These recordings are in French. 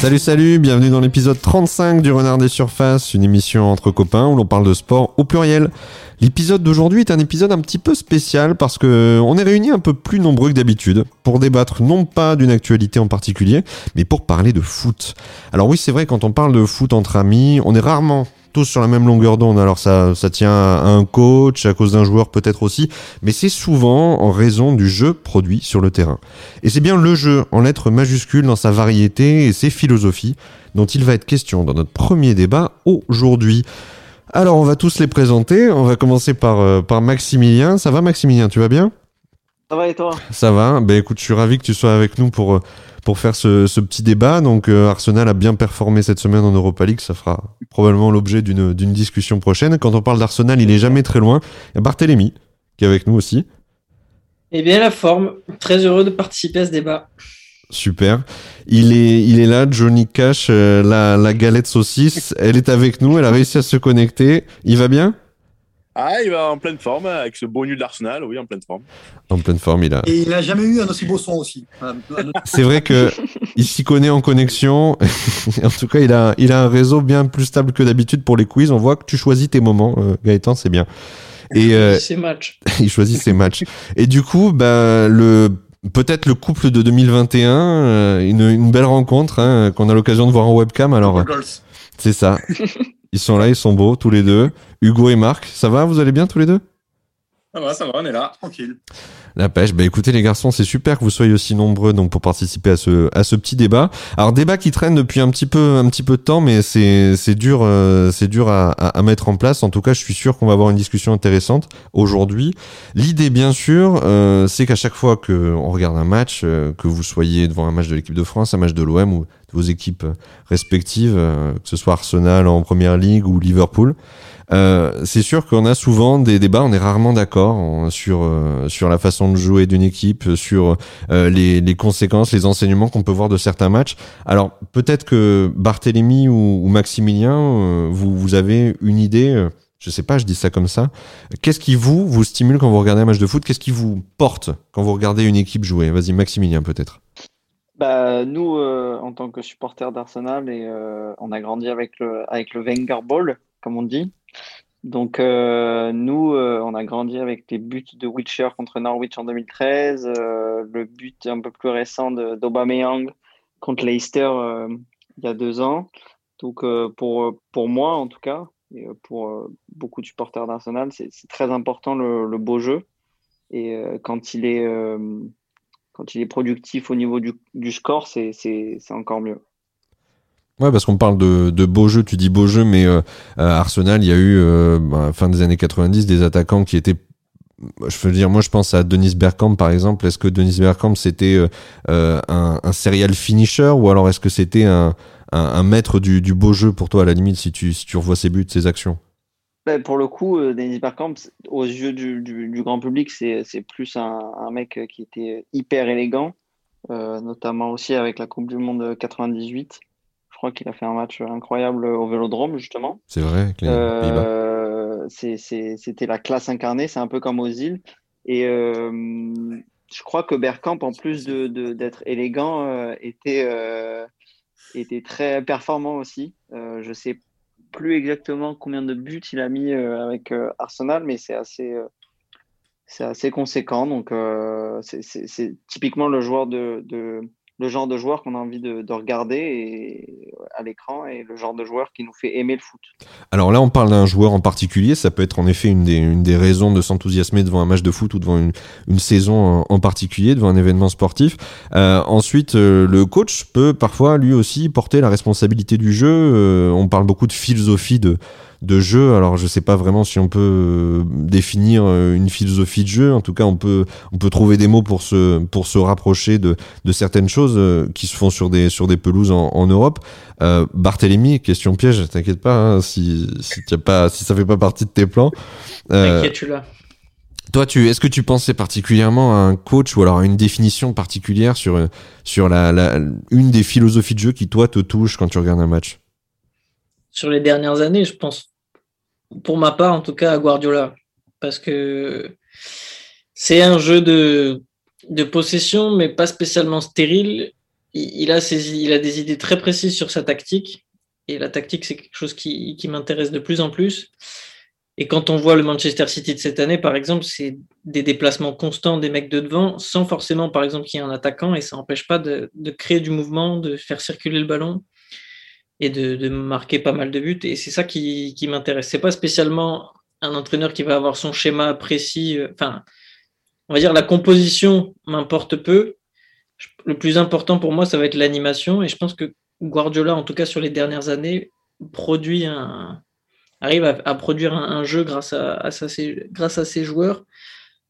Salut, salut, bienvenue dans l'épisode 35 du Renard des Surfaces, une émission entre copains où l'on parle de sport au pluriel. L'épisode d'aujourd'hui est un épisode un petit peu spécial parce que on est réunis un peu plus nombreux que d'habitude pour débattre non pas d'une actualité en particulier, mais pour parler de foot. Alors oui, c'est vrai, quand on parle de foot entre amis, on est rarement tous sur la même longueur d'onde. Alors ça, ça tient à un coach, à cause d'un joueur peut-être aussi, mais c'est souvent en raison du jeu produit sur le terrain. Et c'est bien le jeu, en lettres majuscules dans sa variété et ses philosophies, dont il va être question dans notre premier débat aujourd'hui. Alors on va tous les présenter, on va commencer par, euh, par Maximilien. Ça va Maximilien, tu vas bien? Ça va et toi? Ça va, ben écoute, je suis ravi que tu sois avec nous pour... Pour faire ce, ce petit débat. Donc euh, Arsenal a bien performé cette semaine en Europa League, ça fera probablement l'objet d'une discussion prochaine. Quand on parle d'Arsenal, il est jamais très loin. Il y a Barthélémy qui est avec nous aussi. Eh bien la forme, très heureux de participer à ce débat. Super. Il est, il est là, Johnny Cash, euh, la, la galette saucisse. Elle est avec nous, elle a réussi à se connecter. Il va bien? Ah, il va en pleine forme avec ce beau nul d'Arsenal, oui, en pleine forme. En pleine forme, il a. Et il n'a jamais eu un aussi beau son aussi. C'est vrai que il s'y connaît en connexion. en tout cas, il a, il a un réseau bien plus stable que d'habitude pour les quiz. On voit que tu choisis tes moments, euh, Gaëtan, c'est bien. Et euh, ses matchs. il choisit ses matchs. Et du coup, bah, le peut-être le couple de 2021, euh, une, une, belle rencontre hein, qu'on a l'occasion de voir en webcam. Alors, c'est ça. Ils sont là, ils sont beaux tous les deux. Hugo et Marc, ça va Vous allez bien tous les deux? Ça va, ça va, on est là, tranquille. La pêche. Bah écoutez les garçons, c'est super que vous soyez aussi nombreux donc pour participer à ce à ce petit débat. Alors débat qui traîne depuis un petit peu un petit peu de temps, mais c'est c'est dur euh, c'est dur à, à, mettre en place. En tout cas, je suis sûr qu'on va avoir une discussion intéressante aujourd'hui. L'idée bien sûr, euh, c'est qu'à chaque fois que on regarde un match, euh, que vous soyez devant un match de l'équipe de France, un match de l'OM ou de vos équipes respectives, que ce soit Arsenal en première ligue ou Liverpool. Euh, c'est sûr qu'on a souvent des débats, on est rarement d'accord sur euh, sur la façon de jouer d'une équipe, sur euh, les, les, conséquences, les enseignements qu'on peut voir de certains matchs. Alors peut-être que Barthélemy ou, ou Maximilien, vous vous avez une idée. Je sais pas, je dis ça comme ça. Qu'est-ce qui vous vous stimule quand vous regardez un match de foot? Qu'est-ce qui vous porte quand vous regardez une équipe jouer? Vas-y, Maximilien, peut-être. Bah, nous, en tant que supporters d'Arsenal, et on a grandi avec le avec le Wenger Ball, comme on dit. Donc, euh, nous, euh, on a grandi avec les buts de Wilshere contre Norwich en 2013, euh, le but un peu plus récent d'Aubameyang contre Leicester il y a deux ans. Donc, pour, pour moi, en tout cas, et pour beaucoup de supporters d'Arsenal, c'est très important le, le, beau jeu. Et quand, il est, quand il est productif au niveau du, du score, c'est encore mieux. Ouais, parce qu'on parle de, de beaux jeux, tu dis beaux jeux, mais euh, à Arsenal, il y a eu, euh, bah, fin des années 90, des attaquants qui étaient je veux dire, moi je pense à Denis Bergkamp par exemple. Est-ce que Denis Bergkamp c'était euh, un, serial finisher ou alors est-ce que c'était un, un, maître du, du, beau jeu pour toi à la limite si tu, si tu revois ses buts, ses actions? Ben, Pour le coup, Denis Bergkamp, aux yeux du, du, grand public, c'est plus un, mec qui était hyper élégant, notamment aussi avec la Coupe du Monde 98 crois qu'il a fait un match incroyable au Vélodrome, justement. C'est vrai. Euh, C'était la classe incarnée, c'est un peu comme aux îles. Et euh, je crois que Bergkamp, en plus d'être de, d'être élégant, euh, était, euh, était très performant aussi. Euh, je sais plus exactement combien de buts il a mis avec Arsenal, mais c'est assez, c'est assez conséquent. Donc, c'est typiquement le joueur de, de le genre de joueur qu'on a envie de, regarder à l'écran et le genre de joueur qui nous fait aimer le foot. Alors là, on parle d'un joueur en particulier. Ça peut être en effet une des, raisons de s'enthousiasmer devant un match de foot ou devant une, une saison en, particulier, devant un événement sportif. Euh, ensuite, euh, le coach peut parfois lui aussi porter la responsabilité du jeu. Euh, on parle beaucoup de philosophie de de jeu. Alors je sais pas vraiment si on peut euh, définir euh, une philosophie de jeu. En tout cas, on peut on peut trouver des mots pour se pour se rapprocher de, de certaines choses euh, qui se font sur des sur des pelouses en, en Europe. Euh, Barthélemy, question piège, t'inquiète pas hein, si si as pas si ça fait pas partie de tes plans. T'inquiète, tu là. Toi, tu, est-ce que tu pensais particulièrement à un coach ou alors à une définition particulière sur, sur la, la, une des philosophies de jeu qui, toi, te touche quand tu regardes un match? Sur les dernières années, je pense pour ma part en tout cas, à Guardiola. Parce que c'est un jeu de, de possession, mais pas spécialement stérile. il, a il a des idées très précises sur sa tactique. Et la tactique, c'est quelque chose qui, qui m'intéresse de plus en plus. Et quand on voit le Manchester City de cette année, par exemple, c'est des déplacements constants des mecs de devant, sans forcément, par exemple, qu'il y ait un attaquant, et ça n'empêche pas de, de, créer du mouvement, de faire circuler le ballon et de, marquer pas mal de buts. Et c'est ça qui, qui m'intéresse. C'est pas spécialement un entraîneur qui va avoir son schéma précis. Euh, enfin, on va dire la composition m'importe peu. Le plus important pour moi, ça va être l'animation. Et je pense que Guardiola, en tout cas sur les dernières années, produit un, arrive à, produire un, jeu grâce à, grâce à ses joueurs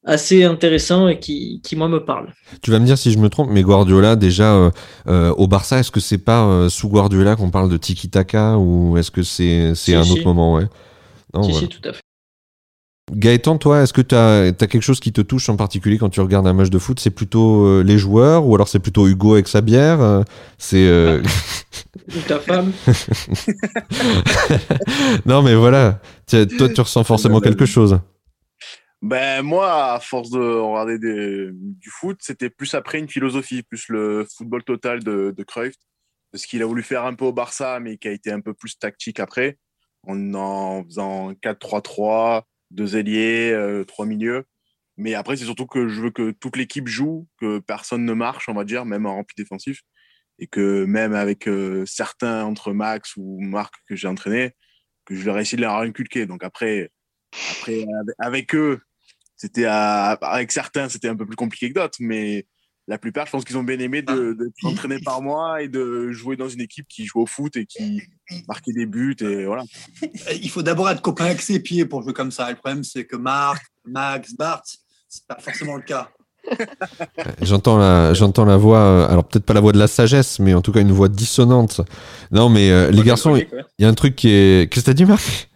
assez intéressant et qui, qui, moi me parle. Tu vas me dire si je me trompe, mais Guardiola déjà euh, euh, au Barça, est-ce que c'est pas euh, sous Guardiola qu'on parle de tiki taka ou est-ce que c'est c'est un autre moment ouais? Non, si, si, tout à fait. Gaëtan, toi, est-ce que tu as, quelque chose qui te touche en particulier quand tu regardes un match de foot? C'est plutôt les joueurs ou alors c'est plutôt Hugo avec sa bière? C'est ta femme? Non, mais voilà. Toi, tu ressens forcément quelque chose. Ben moi, à force de regarder du foot, c'était plus après une philosophie, plus le football total de, de Cruyff, de ce qu'il a voulu faire un peu au Barça, mais qui a été un peu plus tactique après, en, faisant 4-3-3, deux ailiers, euh, trois milieux. Mais après, c'est surtout que je veux que toute l'équipe joue, que personne ne marche, on va dire, même en rempli défensif. Et que même avec euh, certains entre Max ou Marc que j'ai entraîné, que je leur ai essayé de leur inculquer. Donc après, après avec eux, c'était avec certains, c'était un peu plus compliqué que d'autres, mais la plupart, je pense qu'ils ont bien aimé de, de s'entraîner par moi et de jouer dans une équipe qui joue au foot et qui marquait des buts et voilà. Il faut d'abord être copain avec ses pieds pour jouer comme ça. Le problème, c'est que Marc, Max, Bart, c'est pas forcément le cas. j'entends la, j'entends la voix, euh, alors peut-être pas la voix de la sagesse, mais en tout cas une voix dissonante. Non, mais euh, les garçons, il y a un truc qui est. Qu'est-ce que t'as dit, Marc?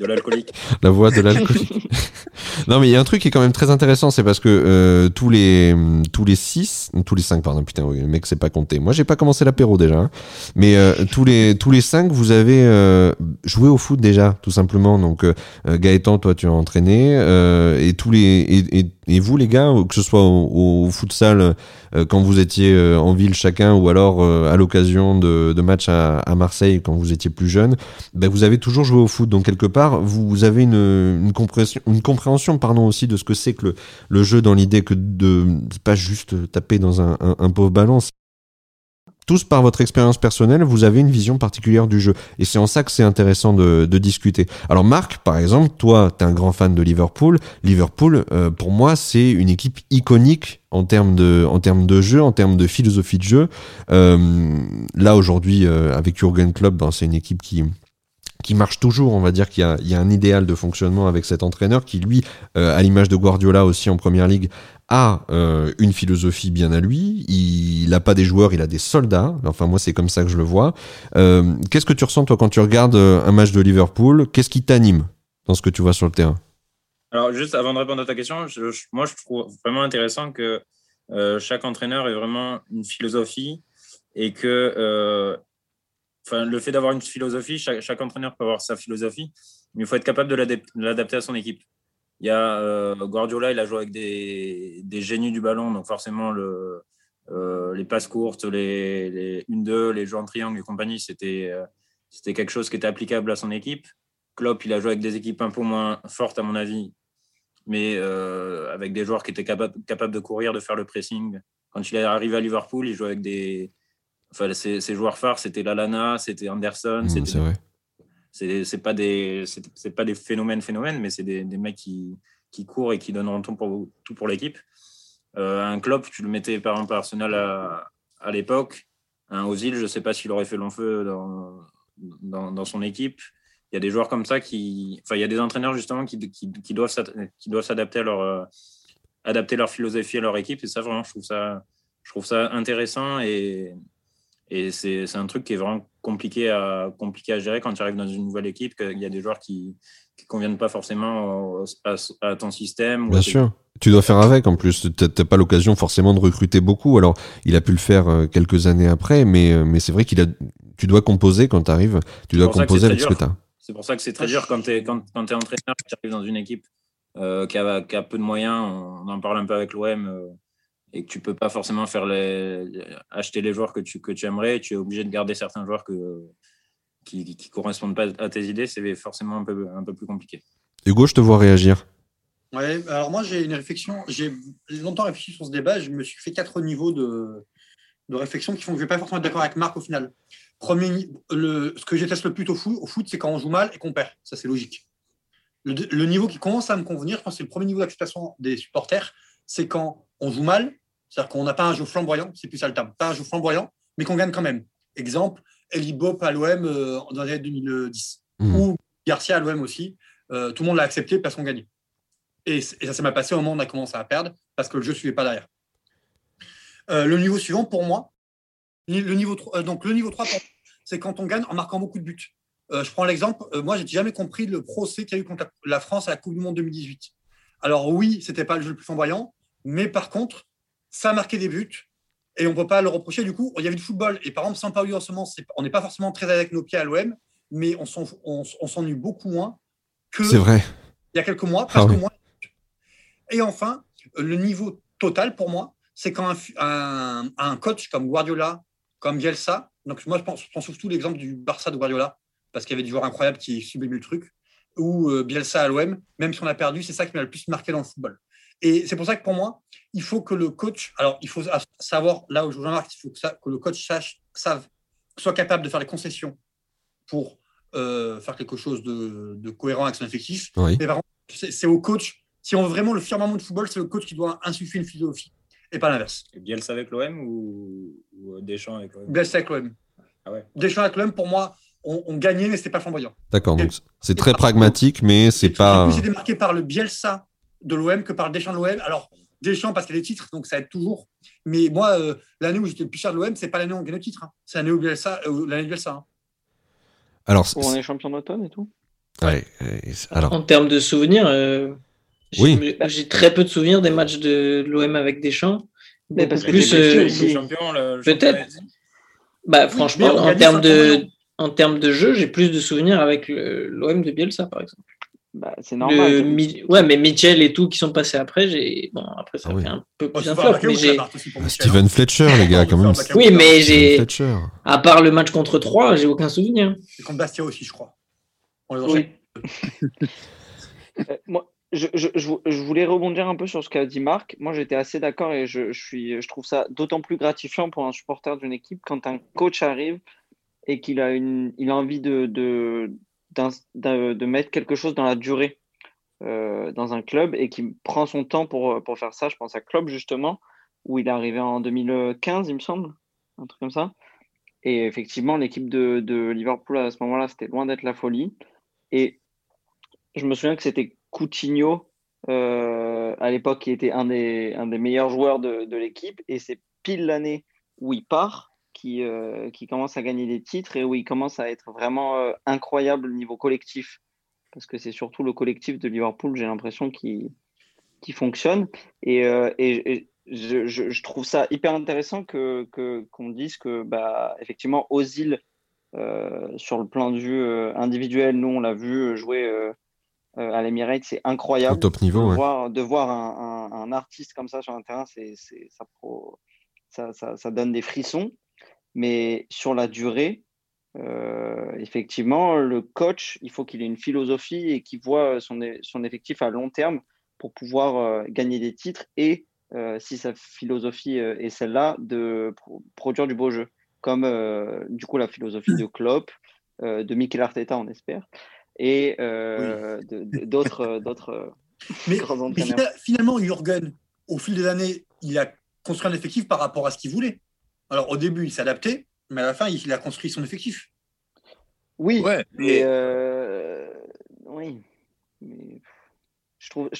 De l'alcoolique. La voix de l'alcoolique. non, mais il y a un truc qui est quand même très intéressant, c'est parce que euh, tous les tous les six, tous les cinq, pardon, putain, oui, le mec c'est pas compté. Moi, j'ai pas commencé l'apéro déjà, hein. mais euh, tous les tous les cinq, vous avez euh, joué au foot déjà, tout simplement. Donc Gaëtan, toi, tu as entraîné, et tous les et, et, et, vous, les gars, que ce soit au, au futsal quand vous étiez en ville chacun, ou alors à l'occasion de, de matchs à, à, Marseille quand vous étiez plus jeune, ben, vous avez toujours joué au foot. Donc quelque part vous avez une, compréhension, pardon, aussi de ce que c'est que le, jeu dans l'idée que de pas juste taper dans un, un, pauvre ballon. Tous par votre expérience personnelle, vous avez une vision particulière du jeu. Et c'est en ça que c'est intéressant de, discuter. Alors Marc, par exemple, toi, tu es un grand fan de Liverpool. Liverpool, euh, pour moi, c'est une équipe iconique en termes de, en termes de jeu, en termes de philosophie de jeu. Euh, là, aujourd'hui, euh, avec Jurgen Klopp, ben, c'est une équipe qui, qui marche toujours. On va dire qu'il y, a un idéal de fonctionnement avec cet entraîneur qui, lui, euh, à l'image de Guardiola aussi en première ligue, a euh, une philosophie bien à lui. Il n'a pas des joueurs, il a des soldats. Enfin, moi, c'est comme ça que je le vois. Euh, Qu'est-ce que tu ressens, toi, quand tu regardes un match de Liverpool? Qu'est-ce qui t'anime dans ce que tu vois sur le terrain? Alors, juste avant de répondre à ta question, je, moi, je trouve vraiment intéressant que chaque entraîneur ait vraiment une philosophie et que le fait d'avoir une philosophie, chaque, entraîneur peut avoir sa philosophie, mais il faut être capable de l'adapter à son équipe. Il y a euh, Guardiola, il a joué avec des, génies du ballon, donc forcément euh, les passes courtes, les, les 1-2, les jeux en triangle et compagnie, c'était euh, c'était quelque chose qui était applicable à son équipe. Klopp, il a joué avec des équipes un peu moins fortes, à mon avis, mais avec des joueurs qui étaient capables, capables de courir, de faire le pressing. Quand il est arrivé à Liverpool, il jouait avec des, Enfin, ces, joueurs phares, c'était Lalana, c'était Anderson. Mmh, c'est vrai. C'est pas des c'est pas des phénomènes phénomènes, mais c'est des, des, mecs qui, qui courent et qui donnent tout pour tout pour l'équipe. Euh, un Klopp, tu le mettais par exemple Arsenal à, à l'époque. Un Ozil, je ne sais pas s'il aurait fait long feu dans, dans, dans, son équipe. Il y a des joueurs comme ça qui, enfin, il y a des entraîneurs justement qui, qui, qui doivent qui doivent s'adapter à leur euh, adapter leur philosophie à leur équipe. Et ça, vraiment, je trouve ça, je trouve ça intéressant et, et c'est un truc qui est vraiment compliqué à, compliqué à gérer quand tu arrives dans une nouvelle équipe, qu'il y a des joueurs qui ne conviennent pas forcément à, ton système. Bien sûr. Tu dois faire avec en plus. Tu n'as pas l'occasion forcément de recruter beaucoup. Alors, il a pu le faire euh, quelques années après, mais, euh, mais c'est vrai qu'il a. Tu dois composer quand tu arrives. Tu dois composer avec ce que tu as. C'est pour ça que c'est très dur quand tu es, quand, quand es entraîneur, tu arrives dans une équipe euh, qui, a, qui, a, peu de moyens. On, en parle un peu avec l'OM et que tu peux pas forcément faire les, acheter les joueurs que tu, que tu aimerais. Tu es obligé de garder certains joueurs que, qui ne correspondent pas à tes idées. C'est forcément un peu, un peu plus compliqué. Hugo, je te vois réagir. Ouais, alors moi j'ai une réflexion, j'ai longtemps réfléchi sur ce débat, je me suis fait quatre niveaux de, de réflexion qui font que je ne vais pas forcément être d'accord avec Marc au final. Premier, le, ce que je déteste le plus au foot, au foot c'est quand on joue mal et qu'on perd. Ça, c'est logique. Le, niveau qui commence à me convenir, je pense que c'est le premier niveau d'acceptation des supporters, c'est quand on joue mal, c'est-à-dire qu'on n'a pas un jeu flamboyant, c'est plus ça le terme, pas un jeu flamboyant, mais qu'on gagne quand même. Exemple, Eli Bop à l'OM euh, dans l'année 2010, mmh. ou Garcia à l'OM aussi. Euh, tout le monde l'a accepté parce qu'on gagnait. Et, ça s'est mal passé au moment où on a commencé à perdre parce que le jeu ne suivait pas derrière. Euh, le niveau suivant, pour moi, le niveau 3, donc le niveau 3, c'est quand on gagne en marquant beaucoup de buts. je prends l'exemple, moi, j'ai jamais compris le procès qu'il y a eu contre la France à la Coupe du Monde 2018. Alors oui, c'était pas le jeu le plus flamboyant, mais par contre, ça a marqué des buts et on ne peut pas le reprocher. Du coup, il y avait du football. Et par exemple, sans Pauli en ce moment, on n'est pas forcément très avec nos pieds à l'OM, mais on s'ennuie beaucoup moins que vrai. il y a quelques mois, presque ah moins. Et enfin, le niveau total pour moi, c'est quand un, un, coach comme Guardiola, comme Bielsa, donc moi je pense, je pense surtout l'exemple du Barça de Guardiola, parce qu'il y avait des joueurs incroyables qui sublimaient le truc, ou euh, Bielsa à l'OM, même si on a perdu, c'est ça qui m'a le plus marqué dans le football. Et c'est pour ça que pour moi, il faut que le coach, alors il faut savoir, là où je Jean-Marc, il faut que, ça, que, le coach sache, savent, soit capable de faire les concessions pour euh, faire quelque chose de, de, cohérent avec son effectif. Mais par contre, c'est au coach, si on veut vraiment le firmament de football, c'est le coach qui doit insuffler une philosophie et pas l'inverse. Et Bielsa avec l'OM ou, ou, Deschamps avec l'OM Bielsa avec l'OM. Ah ouais. Deschamps avec l'OM, pour moi, on, gagnait, mais c'était pas flamboyant. D'accord, donc c'est très pragmatique, mais c'est pas. J'ai démarqué par le Bielsa de l'OM que par Deschamps de l'OM. Alors, Deschamps parce qu'il y a des titres, donc ça aide toujours. Mais moi, euh, l'année où j'étais le plus cher de l'OM, c'est pas l'année où on gagne le titre. Hein. C'est l'année où Bielsa, euh, l'année Bielsa. Hein. Alors, on est champion d'automne et tout? Ouais. alors... En termes de souvenirs, euh, oui. j'ai très peu de souvenirs des matchs de l'OM avec Deschamps. Mais parce que plus, peut-être. Bah, franchement, en termes de en termes de jeu, j'ai plus de souvenirs avec l'OM de Bielsa, par exemple. Bah, c'est normal. ouais, mais Mitchell et tout qui sont passés après, j'ai bon après ça fait un peu plus un flop, mais j'ai ah, Steven Fletcher les gars quand même. Oui, mais j'ai à part le match contre 3, j'ai aucun souvenir. Et contre Bastia aussi, je crois. oui. Euh, moi, je, je, je, voulais rebondir un peu sur ce qu'a dit Marc. Moi, j'étais assez d'accord et je, suis, je trouve ça d'autant plus gratifiant pour un supporter d'une équipe quand un coach arrive et qu'il a, une, il a envie de, de, de mettre quelque chose dans la durée euh, dans un club et qui prend son temps pour, pour faire ça. Je pense à Club justement, où il est arrivé en 2015, il me semble, un truc comme ça. Et effectivement, l'équipe de, de, Liverpool à ce moment-là, c'était loin d'être la folie. Et je me souviens que c'était Coutinho euh, à l'époque qui était un des, un des meilleurs joueurs de, de l'équipe. Et c'est pile l'année où il part qui, euh, qui commence à gagner des titres et où il commence à être vraiment euh, incroyable au niveau collectif. Parce que c'est surtout le collectif de Liverpool, j'ai l'impression, qui, qui fonctionne. Et, euh, et, je, je, trouve ça hyper intéressant que, qu'on dise que, bah, effectivement, Ozil, sur le plan de vue individuel, nous, on l'a vu jouer à l'Emirates, c'est incroyable. top niveau, de, voir, de voir un, un, artiste comme ça sur un terrain, c'est, ça, ça, ça, ça, donne des frissons. Mais sur la durée, euh, effectivement, le coach, il faut qu'il ait une philosophie et qu'il voit son, son, effectif à long terme pour pouvoir euh, gagner des titres et, euh, si sa philosophie est celle-là, de produire du beau jeu, comme du coup la philosophie de Klopp, de Mikel Arteta, on espère, et d'autres d'autres mais, mais, finalement, Jürgen, au fil des années, il a construit un effectif par rapport à ce qu'il voulait. Alors au début, il s'adaptait, mais à la fin, il a construit son effectif. Oui, mais euh, oui. Je trouve, que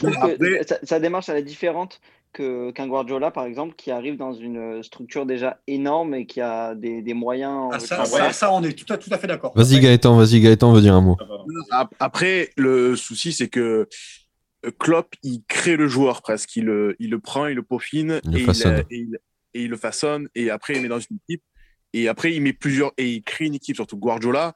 sa, démarche elle est différente qu'un Guardiola, par exemple, qui arrive dans une structure déjà énorme et qui a des, moyens. Ah, ça, ça, on est tout à, tout à fait d'accord. Vas-y Gaëtan, vas-y Gaëtan, veut dire un mot. Après, le souci, c'est que Klopp, il crée le joueur presque. Il, le, il le prend, il le peaufine il et, il, et il le façonne et après il met dans une équipe et après il met plusieurs et il crée une équipe surtout Guardiola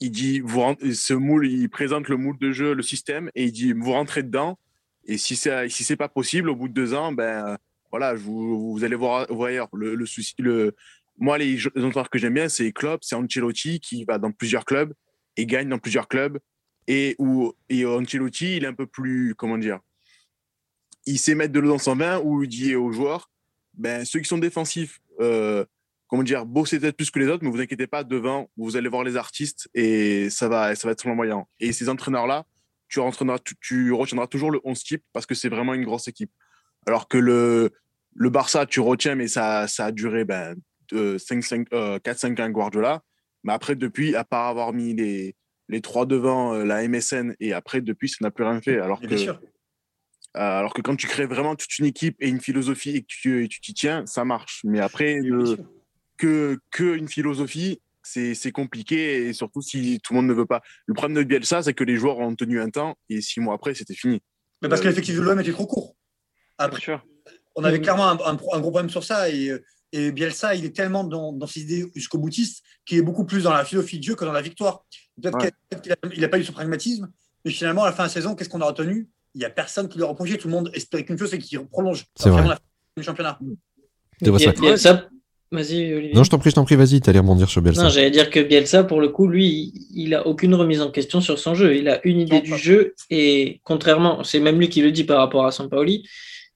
il dit vous ce moule il présente le moule de jeu le système et il dit vous rentrez dedans et si c'est si c'est pas possible au bout de deux ans ben voilà, vous, vous allez voir, ailleurs. Le, souci, le, moi, les, les entraîneurs que j'aime bien, c'est Klopp, c'est Ancelotti qui va dans plusieurs clubs et gagne dans plusieurs clubs. Et, où, et Ancelotti, il est un peu plus, comment dire, il sait mettre de l'eau dans son vin où il dit aux joueurs, ben, ceux qui sont défensifs, euh, comment dire, bossez peut-être plus que les autres, mais vous inquiétez pas, devant, vous allez voir les artistes et ça va, ça va être flamboyant. Et ces entraîneurs-là, tu, tu, retiendras toujours le 11 type parce que c'est vraiment une grosse équipe. Alors que le, le Barça, tu retiens, mais ça, ça a duré ben, 4-5-1 Guardiola. Mais après, depuis, à part avoir mis les, les trois devant euh, la MSN et après, depuis, ça n'a plus rien fait. Alors que, sûr. Euh, alors que quand tu crées vraiment toute une équipe et une philosophie et que tu t'y tiens, ça marche. Mais après, que, que une philosophie, c'est compliqué et surtout si tout le monde ne veut pas. Le problème de Bielsa, c'est que les joueurs ont tenu un temps et six mois après, c'était fini. Mais parce que l'effectif de l'OM était trop court. Après, on avait clairement un, gros problème sur ça et, et Bielsa, il est tellement dans, dans ses idées jusqu'au boutiste qu'il est beaucoup plus dans la philosophie de jeu que dans la victoire. Peut-être qu'il n'a pas eu ce pragmatisme, mais finalement, à la fin de la saison, qu'est-ce qu'on a retenu? Il n'y a personne qui lui a reproché. Tout le monde espérait qu'une chose, c'est qu'il prolonge c'est vrai. la fin du championnat. Bielsa, Vas-y, Olivier. Non, je t'en prie, je t'en prie, vas-y, t'allais rebondir sur Bielsa. Non, j'allais dire que Bielsa, pour le coup, lui, il a aucune remise en question sur son jeu. Il a une idée du jeu et contrairement, c'est même lui qui le dit par rapport à Sampaoli,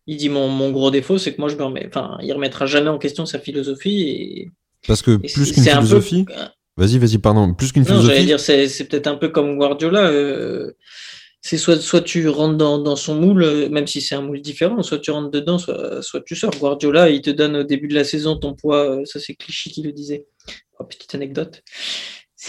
il dit mon, mon gros défaut, c'est que moi, je me remets, enfin, il remettra jamais en question sa philosophie et. Parce que plus qu'une philosophie. Vas-y, vas-y, pardon. Plus qu'une philosophie. J'allais dire, c'est peut-être un peu comme Guardiola. Euh, c'est soit, soit tu rentres dans, dans, son moule, euh, même si c'est un moule différent, soit tu rentres dedans, soit, soit tu sors. Guardiola, il te donne au début de la saison ton poids, euh, ça c'est Clichy qui le disait. Oh, petite anecdote.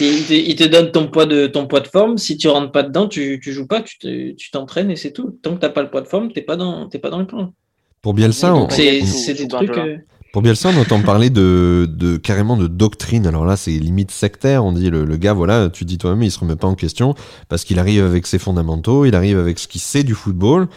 Il te, il te, donne ton poids, de, ton poids de forme, si tu rentres pas dedans, tu, tu joues pas, tu t'entraînes et c'est tout. Tant que tu n'as pas le poids de forme, tu n'es pas, dans, pas dans le plan. Pour Bielsa, c'est des trucs. Euh, pour Bielsa, on entend parler de, carrément de doctrine. Alors là, c'est limite sectaire. On dit le, le, gars, voilà, tu dis toi-même, il se remet pas en question parce qu'il arrive avec ses fondamentaux, il arrive avec ce qu'il sait du football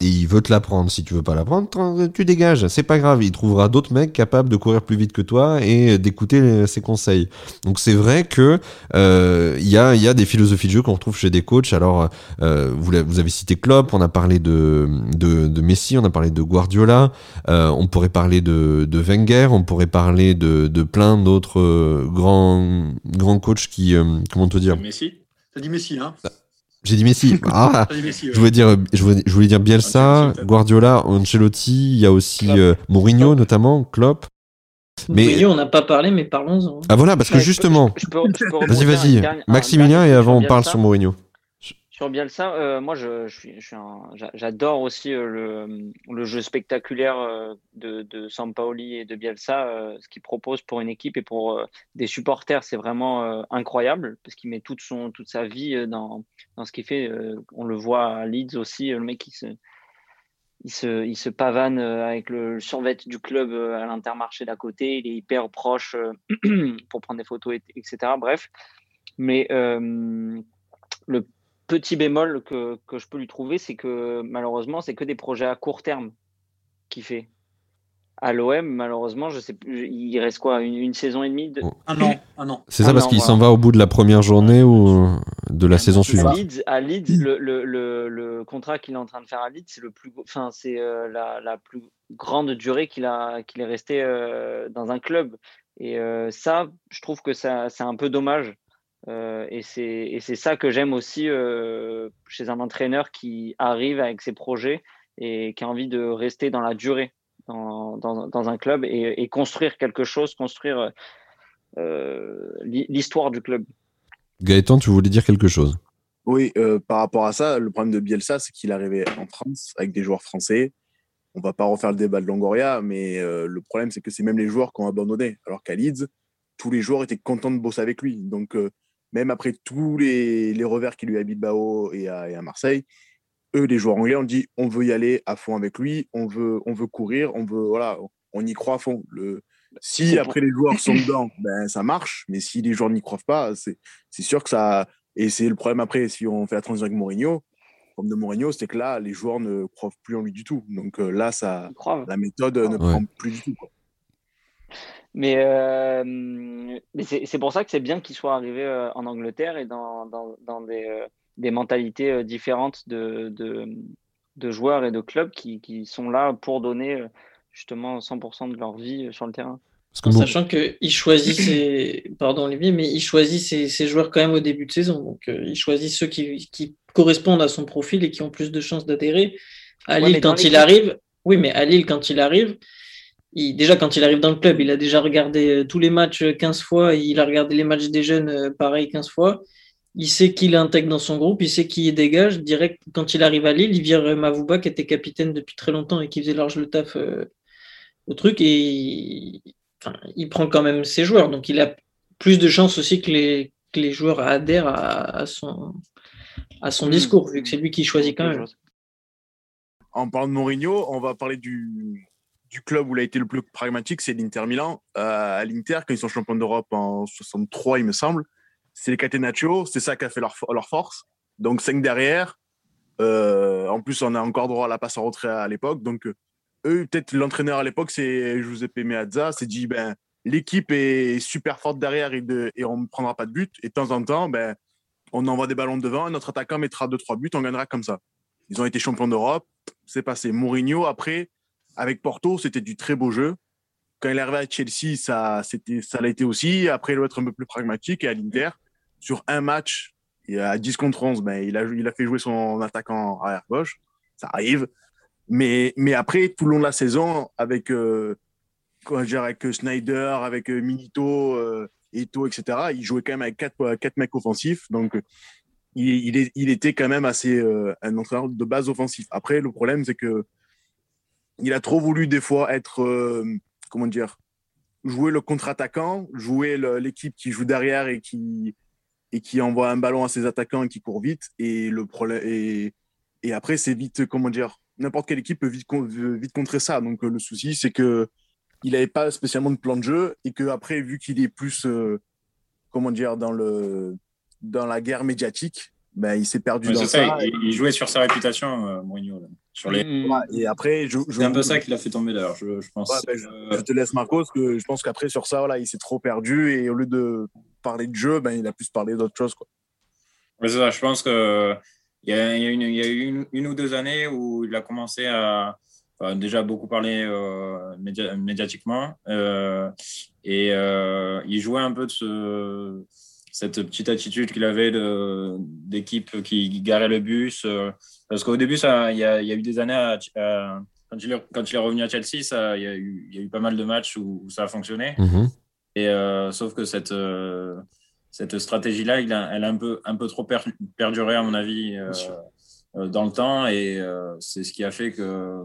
et il veut te l'apprendre. Si tu veux pas l'apprendre, tu dégages. C'est pas grave. Il trouvera d'autres mecs capables de courir plus vite que toi et d'écouter ses conseils. Donc c'est vrai que euh, il y, a, y a des philosophies de jeu qu'on retrouve chez des coachs. Alors euh, vous, vous avez cité Klopp, on a parlé de, de, de Messi, on a parlé de Guardiola, euh, on pourrait parler de, de Wenger, on pourrait parler de, de plein d'autres euh, grands grands coachs qui euh, comment te dire? Messi? T'as dit Messi, hein? J'ai dit Messi. Ah, je voulais dire, je voulais, je voulais dire Bielsa, Guardiola, Ancelotti. Il y a aussi euh, Mourinho notamment, Klopp. Mais... Mourinho, on n'a pas parlé, mais parlons-en. Ah voilà, parce que justement. Vas-y, vas-y. Maximilien, et avant on parle sur Mourinho. Sur Bielsa, euh, moi, j'adore aussi euh, le, jeu spectaculaire euh, de, de Sampaoli et de Bielsa. ce qu'il propose pour une équipe et pour des supporters, c'est vraiment incroyable parce qu'il met toute, sa vie dans, ce qu'il fait. on le voit à Leeds aussi, le mec, il se, il pavane avec le survêt du club à l'intermarché d'à côté. Il est hyper proche pour prendre des photos, etc. Bref. Mais le petit bémol que, que, je peux lui trouver, c'est que malheureusement, c'est que des projets à court terme qu'il fait. À l'OM, malheureusement, je sais plus, il reste quoi une, saison et demie de... Un an, un an. C'est ça parce qu'il s'en va au bout de la première journée ou de la saison suivante. À Leeds, le, le, le, contrat qu'il est en train de faire à Leeds, c'est le plus, enfin, c'est euh, la, la, plus grande durée qu'il a, qu'il est resté euh, dans un club. Et euh, ça, je trouve que ça, c'est un peu dommage euh, et c'est ça que j'aime aussi euh, chez un entraîneur qui arrive avec ses projets et qui a envie de rester dans la durée dans, dans, dans un club et, et, construire quelque chose, construire euh, l'histoire du club. Gaëtan, tu voulais dire quelque chose? Oui, euh, par rapport à ça, le problème de Bielsa, c'est qu'il arrivait en France avec des joueurs français. On va pas refaire le débat de Longoria, mais euh, le problème, c'est que c'est même les joueurs qui ont abandonné. Alors qu'à Leeds, tous les joueurs étaient contents de bosser avec lui. Donc, même après tous les, les revers qu'il lui a à Bilbao et à, et à, Marseille, eux, les joueurs anglais, on dit on veut y aller à fond avec lui, on veut, on veut courir, on veut, voilà, on y croit à fond. Le, si après les joueurs sont dedans, ben ça marche, mais si les joueurs n'y croient pas, c'est sûr que ça. Et c'est le problème après, si on fait la transition avec Mourinho, comme de Mourinho, c'est que là, les joueurs ne croient plus en lui du tout. Donc euh, là, ça, la méthode ne prend plus du tout. Quoi. Mais, euh, mais c'est pour ça que c'est bien qu'il soit arrivé euh, en Angleterre et dans, dans, dans des, euh, des, mentalités euh, différentes de, de, de, joueurs et de clubs qui, qui, sont là pour donner justement 100% de leur vie sur le terrain. en sachant qu'il choisit ses... Pardon Olivier, mais il choisit ses, joueurs quand même au début de saison. Donc il choisit ceux qui, qui, correspondent à son profil et qui ont plus de chances d'adhérer. À Lille, quand il arrive, oui, mais à Lille, quand il arrive, déjà quand il arrive dans le club, il a déjà regardé euh, tous les matchs 15 euh, fois, il a regardé les matchs des jeunes euh, pareil 15 fois. Il sait qui l'intègre dans son groupe, il sait qui il dégage. Direct, quand il arrive à Lille, il vire Mavouba, qui était capitaine depuis très longtemps et qui faisait large le taf au truc. Et il prend quand même ses joueurs. Donc il a plus de chances aussi que les, les joueurs adhèrent à, son, à son mmh. discours, vu que c'est lui qui choisit quand même. En parlant de Mourinho, on va parler du, du club où il a été le plus pragmatique, c'est l'Inter Milan. Euh, à l'Inter, quand ils sont champions d'Europe en 63, il me semble, c'est les Catenaccio, c'est ça qui a fait leur, force. Donc 5 derrière. Euh, en plus, on a encore droit à la passe en retrait à l'époque. Donc eux, peut-être l'entraîneur à l'époque, c'est Giuseppe Meazza, s'est dit ben l'équipe est super forte derrière et, de, et on ne prendra pas de but. Et de temps en temps, ben, on envoie des ballons devant, notre attaquant mettra 2-3 buts, on gagnera comme ça. Ils ont été champions d'Europe, c'est passé. Mourinho, après, avec Porto, c'était du très beau jeu. Quand il est arrivé à Chelsea, ça, ça l'a été aussi. Après, il doit être un peu plus pragmatique. Et à l'Inter, sur un match, et à 10 contre 11, ben, il, a, il a fait jouer son attaquant arrière gauche. Ça arrive. Mais, mais après, tout le long de la saison, avec, euh, avec Snyder, avec euh, Milito, euh, Eto, etc., il jouait quand même avec quatre, quatre mecs offensifs. Donc, il, est, il était quand même assez euh, un entraîneur de base offensif. Après, le problème, c'est que il a trop voulu des fois être, euh, comment dire, jouer le contre-attaquant, jouer l'équipe qui joue derrière et qui, et qui envoie un ballon à ses attaquants et qui court vite. Et, après, c'est vite, comment dire, n'importe quelle équipe peut vite, vite contrer ça. Donc le souci, c'est que il n'avait pas spécialement de plan de jeu et que après, vu qu'il est plus, euh, comment dire, dans, le, dans la guerre médiatique, ben, il s'est perdu dans ça. Il, jouait sur sa réputation, euh, Mourinho. Sur les... Mm. et après, je, c'est un peu ça qui l'a fait tomber d'ailleurs, je, pense. Ben, je, te laisse Marco, parce que je pense qu'après, sur ça, voilà, il s'est trop perdu et au lieu de parler de jeu, ben, il a plus parlé d'autre chose. Quoi. c'est ça, je pense qu'il y a, y a, une, y a une, ou deux années où il a commencé à déjà beaucoup parler euh, médiatiquement euh, et euh, il jouait un peu de ce cette petite attitude qu'il avait d'équipe qui garait le bus. Euh, parce qu'au début, il y, y, a eu des années, quand, il est, quand, il est, revenu à Chelsea, il y, a eu, y a eu pas mal de matchs où, ça a fonctionné. Mhm. Et, euh, sauf que cette, euh, cette stratégie-là, elle a un peu, un peu trop perduré, à mon avis, dans le temps. Et c'est ce qui a fait que,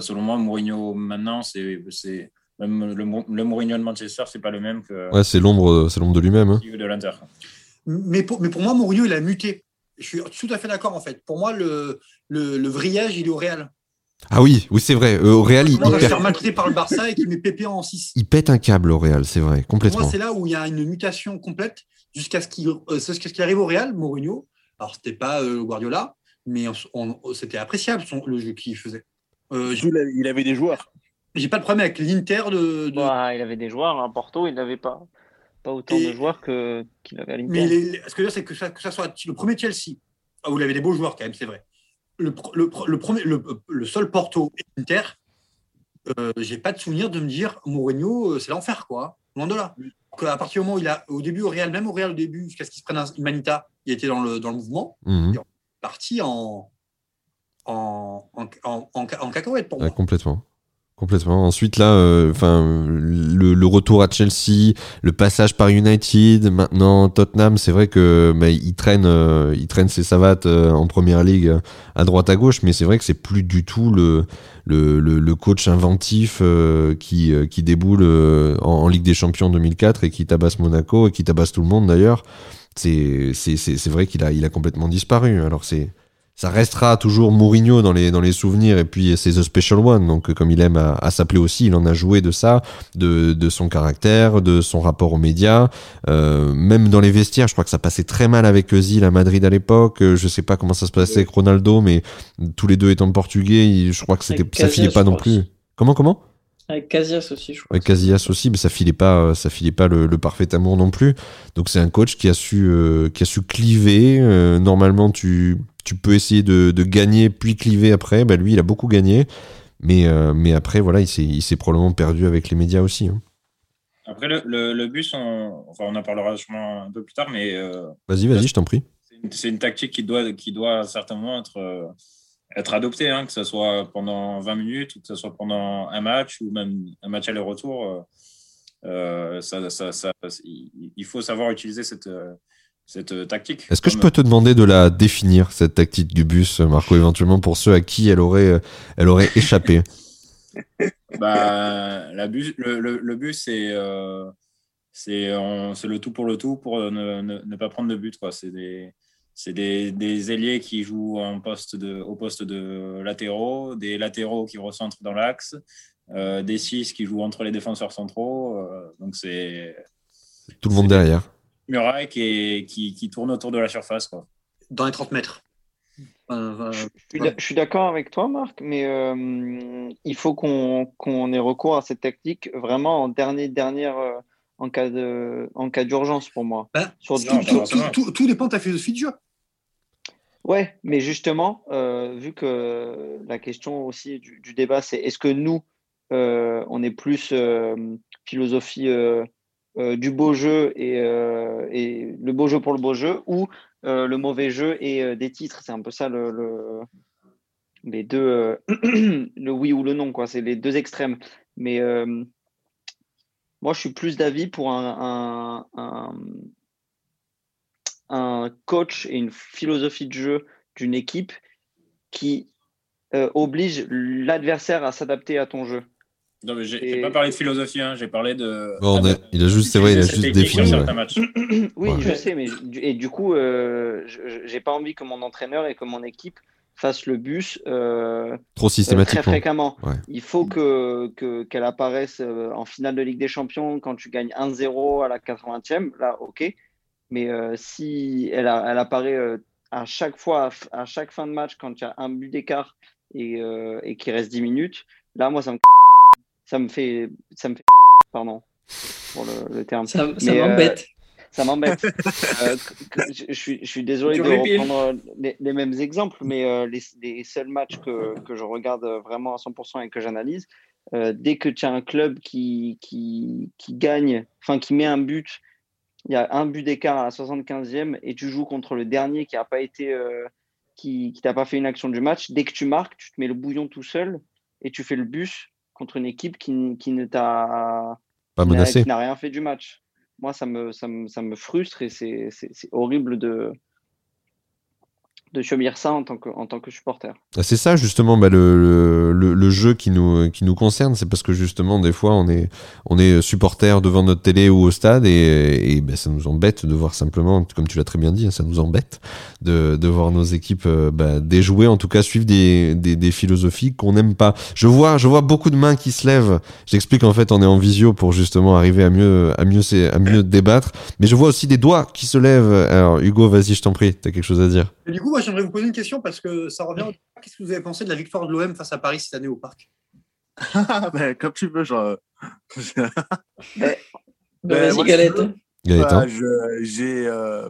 selon moi, Mourinho, maintenant, c'est même le, Mourinho de Manchester, c'est pas le même que. Ouais, c'est l'ombre, c'est l'ombre de lui-même. Hein. De l'Inter. Mais pour, mais pour moi, Mourinho, il a muté. Je suis tout à fait d'accord en fait. Pour moi, le, le, le vrillage, il est au Real. Ah oui, oui c'est vrai. Euh, au Real, il, il perd... maltraité par le Barça et qui met Pépé en 6. Il pète un câble au Real, c'est vrai, complètement. Pour moi, c'est là où il y a une mutation complète jusqu'à ce qu'il euh, arrive au Real, Mourinho. Alors, c'était pas euh, Guardiola, mais c'était appréciable son, le jeu qu'il faisait. Euh, il avait des joueurs. J'ai pas de problème avec l'Inter de. Bah, il avait des joueurs. À Porto, il n'avait pas, pas autant de joueurs que, qu'il avait à l'Inter. Mais ce que je veux dire, c'est que ça, que ça soit le premier Chelsea, où il avait des beaux joueurs quand même, c'est vrai. Le, le, le, premier, le, seul Porto et Inter, euh, j'ai pas de souvenir de me dire Mourinho, euh, c'est l'enfer, quoi. Loin de là. À partir du moment où il a, au début, au Real, même au Real, au début, jusqu'à ce qu'il se prenne une Manita, il était dans le, dans le mouvement. Mhm. Il est parti en, en, en, en, en cacahuète pour moi. complètement. Complètement. Ensuite, là, euh, enfin, le, retour à Chelsea, le passage par United, maintenant Tottenham, c'est vrai que il traîne, euh, il traîne ses savates euh, en première ligue à droite à gauche, mais c'est vrai que c'est plus du tout le le, le, coach inventif qui qui déboule en, Ligue des Champions 2004 et qui tabasse Monaco et qui tabasse tout le monde d'ailleurs. C'est c'est c'est vrai qu'il a il a complètement disparu. Alors c'est ça restera toujours Mourinho dans les, dans les souvenirs et puis c'est The Special One. Donc, comme il aime à, s'appeler aussi, il en a joué de ça, de, de son caractère, de son rapport aux médias. Euh, même dans les vestiaires, je crois que ça passait très mal avec Özil à Madrid à l'époque. Je sais pas comment ça se passait avec Ronaldo, mais tous les deux étant portugais, je crois que c'était, ça filait pas non plus. Comment, comment? Avec Casillas aussi, je crois. Avec Casillas aussi, mais ça filait pas, ça filait pas le, parfait amour non plus. Donc c'est un coach qui a su, euh, qui a su cliver. Euh, normalement, tu, tu peux essayer de, gagner puis cliver après. Bah, lui, il a beaucoup gagné. Mais, euh, mais après, voilà, il s'est, probablement perdu avec les médias aussi. hein. Après, le, le, le bus, on, enfin, on en parlera sûrement un peu plus tard, mais euh, Vas-y, vas-y, je t'en prie. c'est une, tactique qui doit, qui doit certainement être, euh, être adoptée, hein, que ce soit pendant 20 minutes ou que ce soit pendant un match ou même un match aller-retour. ça, ça, ça- il faut savoir utiliser cette, cette tactique. Est-ce que je peux te demander de la définir, cette tactique du bus, Marco, éventuellement pour ceux à qui elle aurait, euh, elle aurait échappé? Bah, la bus, le, le, le bus, c'est euh, le tout pour le tout pour euh, ne, ne, ne pas prendre de but. C'est des, des, des ailiers qui jouent en poste de, au poste de latéraux, des latéraux qui recentrent dans l'axe, euh, des six qui jouent entre les défenseurs centraux. euh, donc, c'est Tout le monde derrière. Muraille qui, qui, qui tourne autour de la surface. Quoi. Dans les 30 mètres. Je suis d'a- je suis d'accord avec toi, Marc, mais euh, il faut qu'on ait recours à cette tactique vraiment en dernier, dernière, euh, en cas de, en cas d'urgence pour moi. ben, Sur tout, du- Non, tout- pas forcément. tout- tout- tout dépend de ta philosophie de jeu. Ouais, mais justement, euh, vu que la question aussi du, du débat, c'est est-ce que nous, euh, on est plus euh, philosophie euh, du beau jeu et, euh, et le beau jeu pour le beau jeu ou euh, le mauvais jeu et des titres? C'est un peu ça le, le- les deux, le oui ou le non, quoi. C'est les deux extrêmes. Mais moi, je suis plus d'avis pour un, coach et une philosophie de jeu d'une équipe qui oblige l'adversaire à s'adapter à ton jeu. Non, mais j'ai Et- pas parlé de philosophie, hein, j'ai parlé de. Bon, on a- il a juste, c'est vrai, il a juste défini. ouais. Oui, Ouais. je sais, mais du- et du coup, euh, j'ai pas envie que mon entraîneur et que mon équipe fassent le bus euh, Trop euh, très systématiquement. fréquemment. Ouais. Il faut que que- qu'elle apparaisse euh, en finale de Ligue des Champions quand tu gagnes 1-0 à la 80e, là, ok. Mais euh, si elle, a- elle apparaît euh, à chaque fois, à chaque fin de match, quand il y a un but d'écart et, euh, et qu'il reste 10 minutes, là, moi, ça me, ça me fait, ça me fait, pardon, pour le, le terme. Ça, euh, m'embête. Ça m'embête. Euh, je, je suis, je suis désolé Tu de reprendre les, les mêmes exemples, mais euh, les, les seuls matchs que, que je regarde vraiment à 100% et que j'analyse, euh, dès que tu as un club qui, qui, qui gagne, enfin qui met un but, il y a un but d'écart à la 75e et tu joues contre le dernier qui n'a pas été, euh, qui, qui t'a pas fait une action du match, dès que tu marques, tu te mets le bouillon tout seul et tu fais le bus contre une équipe qui, qui ne t'a Pas menacé. qui n'a rien fait du match. Moi, ça me, ça me, ça me frustre et c'est horrible de, de subir ça en tant que, en tant que supporter. Ah, C'est ça justement bah, le, le, le jeu qui nous, qui nous concerne, c'est parce que justement des fois on est, on est supporter devant notre télé ou au stade et, et bah, ça nous embête de voir simplement, comme tu l'as très bien dit, hein, ça nous embête de, de voir nos équipes euh, bah, déjouer, en tout cas suivre des, des, des philosophies qu'on n'aime pas. Je vois, je vois beaucoup de mains qui se lèvent. J'explique en fait on est en visio pour justement arriver à mieux, à mieux, c'est- à mieux débattre, mais je vois aussi des doigts qui se lèvent. Alors Hugo, vas-y, je t'en prie, t'as quelque chose à dire? Et du coup, moi, j'aimerais vous poser une question parce que ça revient. au- Qu'est-ce que vous avez pensé de la victoire de l'OM face à Paris cette année au Parc? Ben, comme tu veux, genre. Bah, ben, Vas-y, moi, Galette. Bah, je- j'ai euh,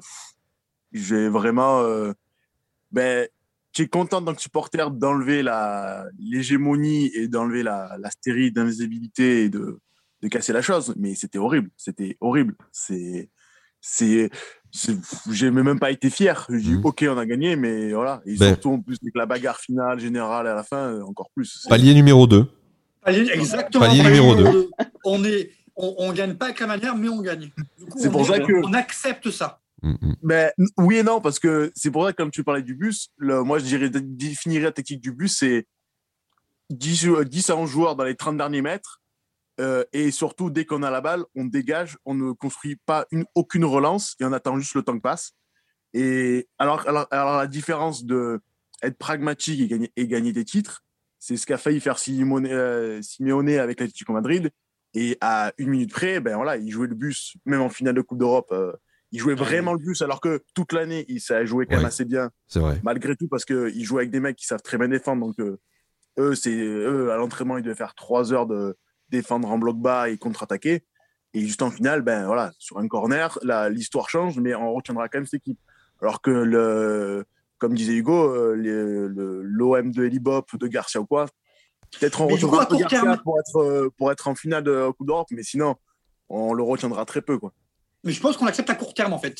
j'ai vraiment euh, ben tu es content en tant que supporter d'enlever la l'hégémonie et d'enlever la, la stérie d'invisibilité et de, de casser la chose mais c'était horrible c'était horrible c'est c'est j'ai même pas été fier je dis Mhm. ok on a gagné mais voilà et Ben. surtout en plus avec la bagarre finale générale à la fin euh, encore plus Palier numéro 2. Palier- Exactement. Palier numéro deux. On est, on, on gagne pas avec la manière, mais on gagne. C'est on pour est- ça que- on accepte ça. Mm, mm. Ben, n- oui et non, parce que c'est pour ça que, comme tu parlais du bus, le, moi, je dirais, définirais la technique du bus, c'est 10, jou- 10 à 11 joueurs dans les 30 derniers mètres. Euh, et surtout, dès qu'on a la balle, on dégage, on ne construit pas une, aucune relance et on attend juste le temps que passe. Et alors, alors, alors la différence de être pragmatique et gagner, et gagner des titres, c'est ce qu'a failli faire Simone, euh, Simeone avec l'Atlético Madrid. Et à une minute près, ben voilà, il jouait le bus, même en finale de Coupe d'Europe. euh, il jouait vraiment le bus, alors que toute l'année, il s'est joué quand même assez bien, C'est vrai. malgré tout, parce qu'il jouait avec des mecs qui savent très bien défendre. Donc, euh, eux, c'est eux, à l'entraînement, ils devaient faire trois heures de défendre en bloc bas et contre-attaquer. Et juste en finale, ben voilà, sur un corner, l'histoire change, mais on retiendra quand même cette équipe. Alors que, le, comme disait Hugo, euh, l'OM de Elibop, de Garcia ou quoi, Peut-être on retiendra terme- pour être, euh, pour être en finale de Coupe d'Europe, mais sinon, on le retiendra très peu. Quoi. Mais je pense qu'on l'accepte à court terme, en fait.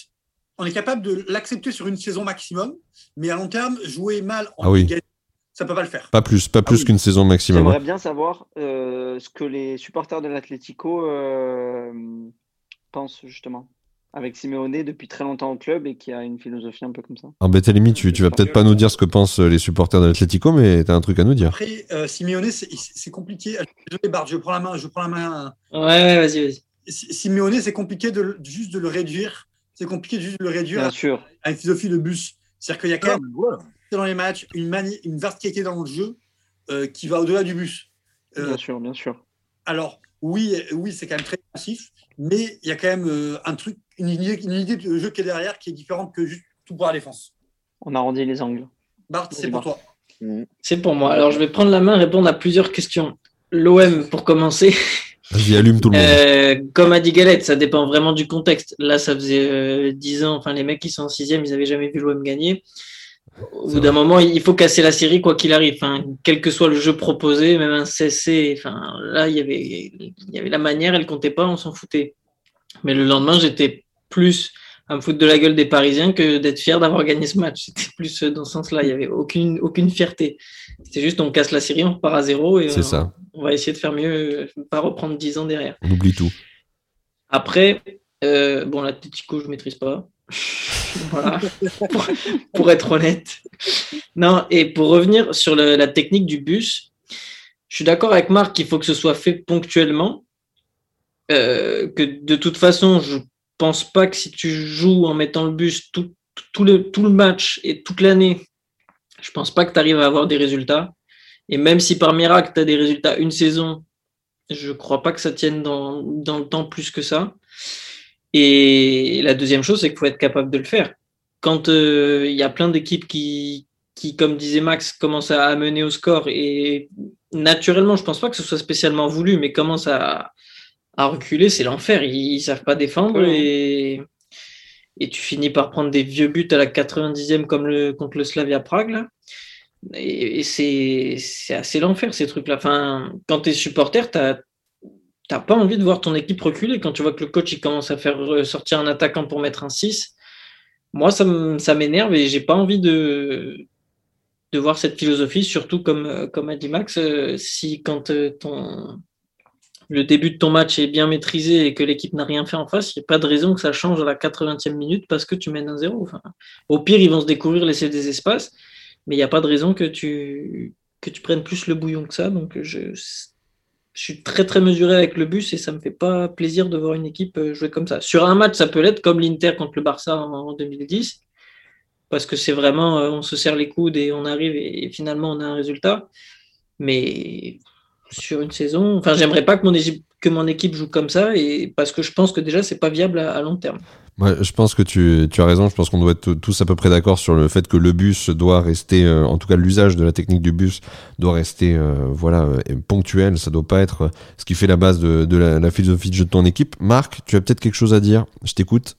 On est capable de l'accepter sur une saison maximum, mais à long terme, jouer mal en Ah oui. Ligue, ça peut pas le faire. Pas plus, pas plus oui. qu'une saison maximum. hein. J'aimerais bien savoir euh, ce que les supporters de l'Atlético euh, pensent justement. Avec Simeone depuis très longtemps au club et qui a une philosophie un peu comme ça. Ah, Betelemi, tu, tu vas peut-être pas nous dire ce que pensent les supporters de l'Atlético, mais t'as un truc à nous dire. Après, euh, Simeone, c'est compliqué. Désolé, Bart, je prends la main. Je prends la main. Ouais, ouais, vas-y, vas-y. Si- Simeone, c'est compliqué de, juste de le réduire. C'est compliqué de juste de le réduire Bien à, sûr. à une philosophie de bus. C'est-à-dire qu'il y a quand Ah, même. Dans les matchs une, mani- une verticalité dans le jeu euh, qui va au-delà du bus. Euh, Bien sûr, bien sûr. alors, oui, oui c'est quand même très passif, mais il y a quand même euh, un truc, une idée, une idée de jeu qui est derrière qui est différente que juste tout pour la défense. On arrondit les angles. Bart, c'est pour toi. C'est pour moi. Alors, je vais prendre la main, répondre à plusieurs questions. L'OM, pour commencer. Vas-y, allume tout le monde. Euh, comme a dit Galette, ça dépend vraiment du contexte. Là, ça faisait euh, 10 ans, enfin, les mecs qui sont en sixième, ils avaient jamais vu l'OM gagner. Au bout d'un moment, il faut casser la série, quoi qu'il arrive. Enfin, quel que soit le jeu proposé, même un CC, enfin, là, il y avait, il y avait la manière, elle comptait pas, on s'en foutait. Mais le lendemain, j'étais plus à me foutre de la gueule des Parisiens que d'être fier d'avoir gagné ce match. C'était plus dans ce sens-là. Il y avait aucune, aucune fierté. C'était juste, on casse la série, on repart à zéro et ça. on va essayer de faire mieux, pas reprendre 10 ans derrière. On oublie tout. Après, euh, bon, l'Atletico, je maîtrise pas. pour, être honnête. Non, et pour revenir sur la technique du bus, je suis d'accord avec Marc qu'il faut que ce soit fait ponctuellement. Euh, que de toute façon, je pense pas que si tu joues en mettant le bus tout, le, match et toute l'année, je pense pas que tu arrives à avoir des résultats. Et même si par miracle, tu as des résultats une saison, je crois pas que ça tienne dans le temps plus que ça. Et la deuxième chose, c'est qu'il faut être capable de le faire. Quand euh, il y a plein d'équipes qui, qui, comme disait Max, commencent à mener au score et naturellement, je pense pas que ce soit spécialement voulu, mais commencent à, à reculer, c'est l'enfer. Ils, ils savent pas défendre et, et tu finis par prendre des vieux buts à la 90e comme le, contre le Slavia Prague. Là. Et, et c'est c'est assez l'enfer ces trucs-là. Enfin, quand tu es supporter, tu n'as pas envie de voir ton équipe reculer. Quand tu vois que le coach il commence à faire euh, sortir un attaquant pour mettre un 6, moi ça m'énerve et j'ai pas envie de, de voir cette philosophie, surtout comme, euh, comme a dit Max, euh, si quand ton, le début de ton match est bien maîtrisé et que l'équipe n'a rien fait en face, il n'y a pas de raison que ça change à la 80e minute parce que tu mènes un 0. Enfin, au pire, ils vont se découvrir, laisser des espaces, mais il n'y a pas de raison que tu, que tu prennes plus le bouillon que ça. Donc, je, je suis très très mesuré avec le bus et ça me fait pas plaisir de voir une équipe euh, jouer comme ça. Sur un match, ça peut l'être comme l'Inter contre le Barça en, en 2010, parce que c'est vraiment, euh, on se serre les coudes et on arrive et finalement on a un résultat. Mais sur une saison, enfin, j'aimerais pas que mon, équipe, que mon équipe joue comme ça et parce que je pense que déjà c'est pas viable à, à long terme. Ouais, je pense que tu, tu as raison. Je pense qu'on doit être tous à peu près d'accord sur le fait que le bus doit rester, euh, en tout cas l'usage de la technique du bus doit rester, euh, voilà, euh, ponctuel. Ça doit pas être ce qui fait la base de, de la, la philosophie de jeu de ton équipe. Marc, tu as peut-être quelque chose à dire? Je t'écoute.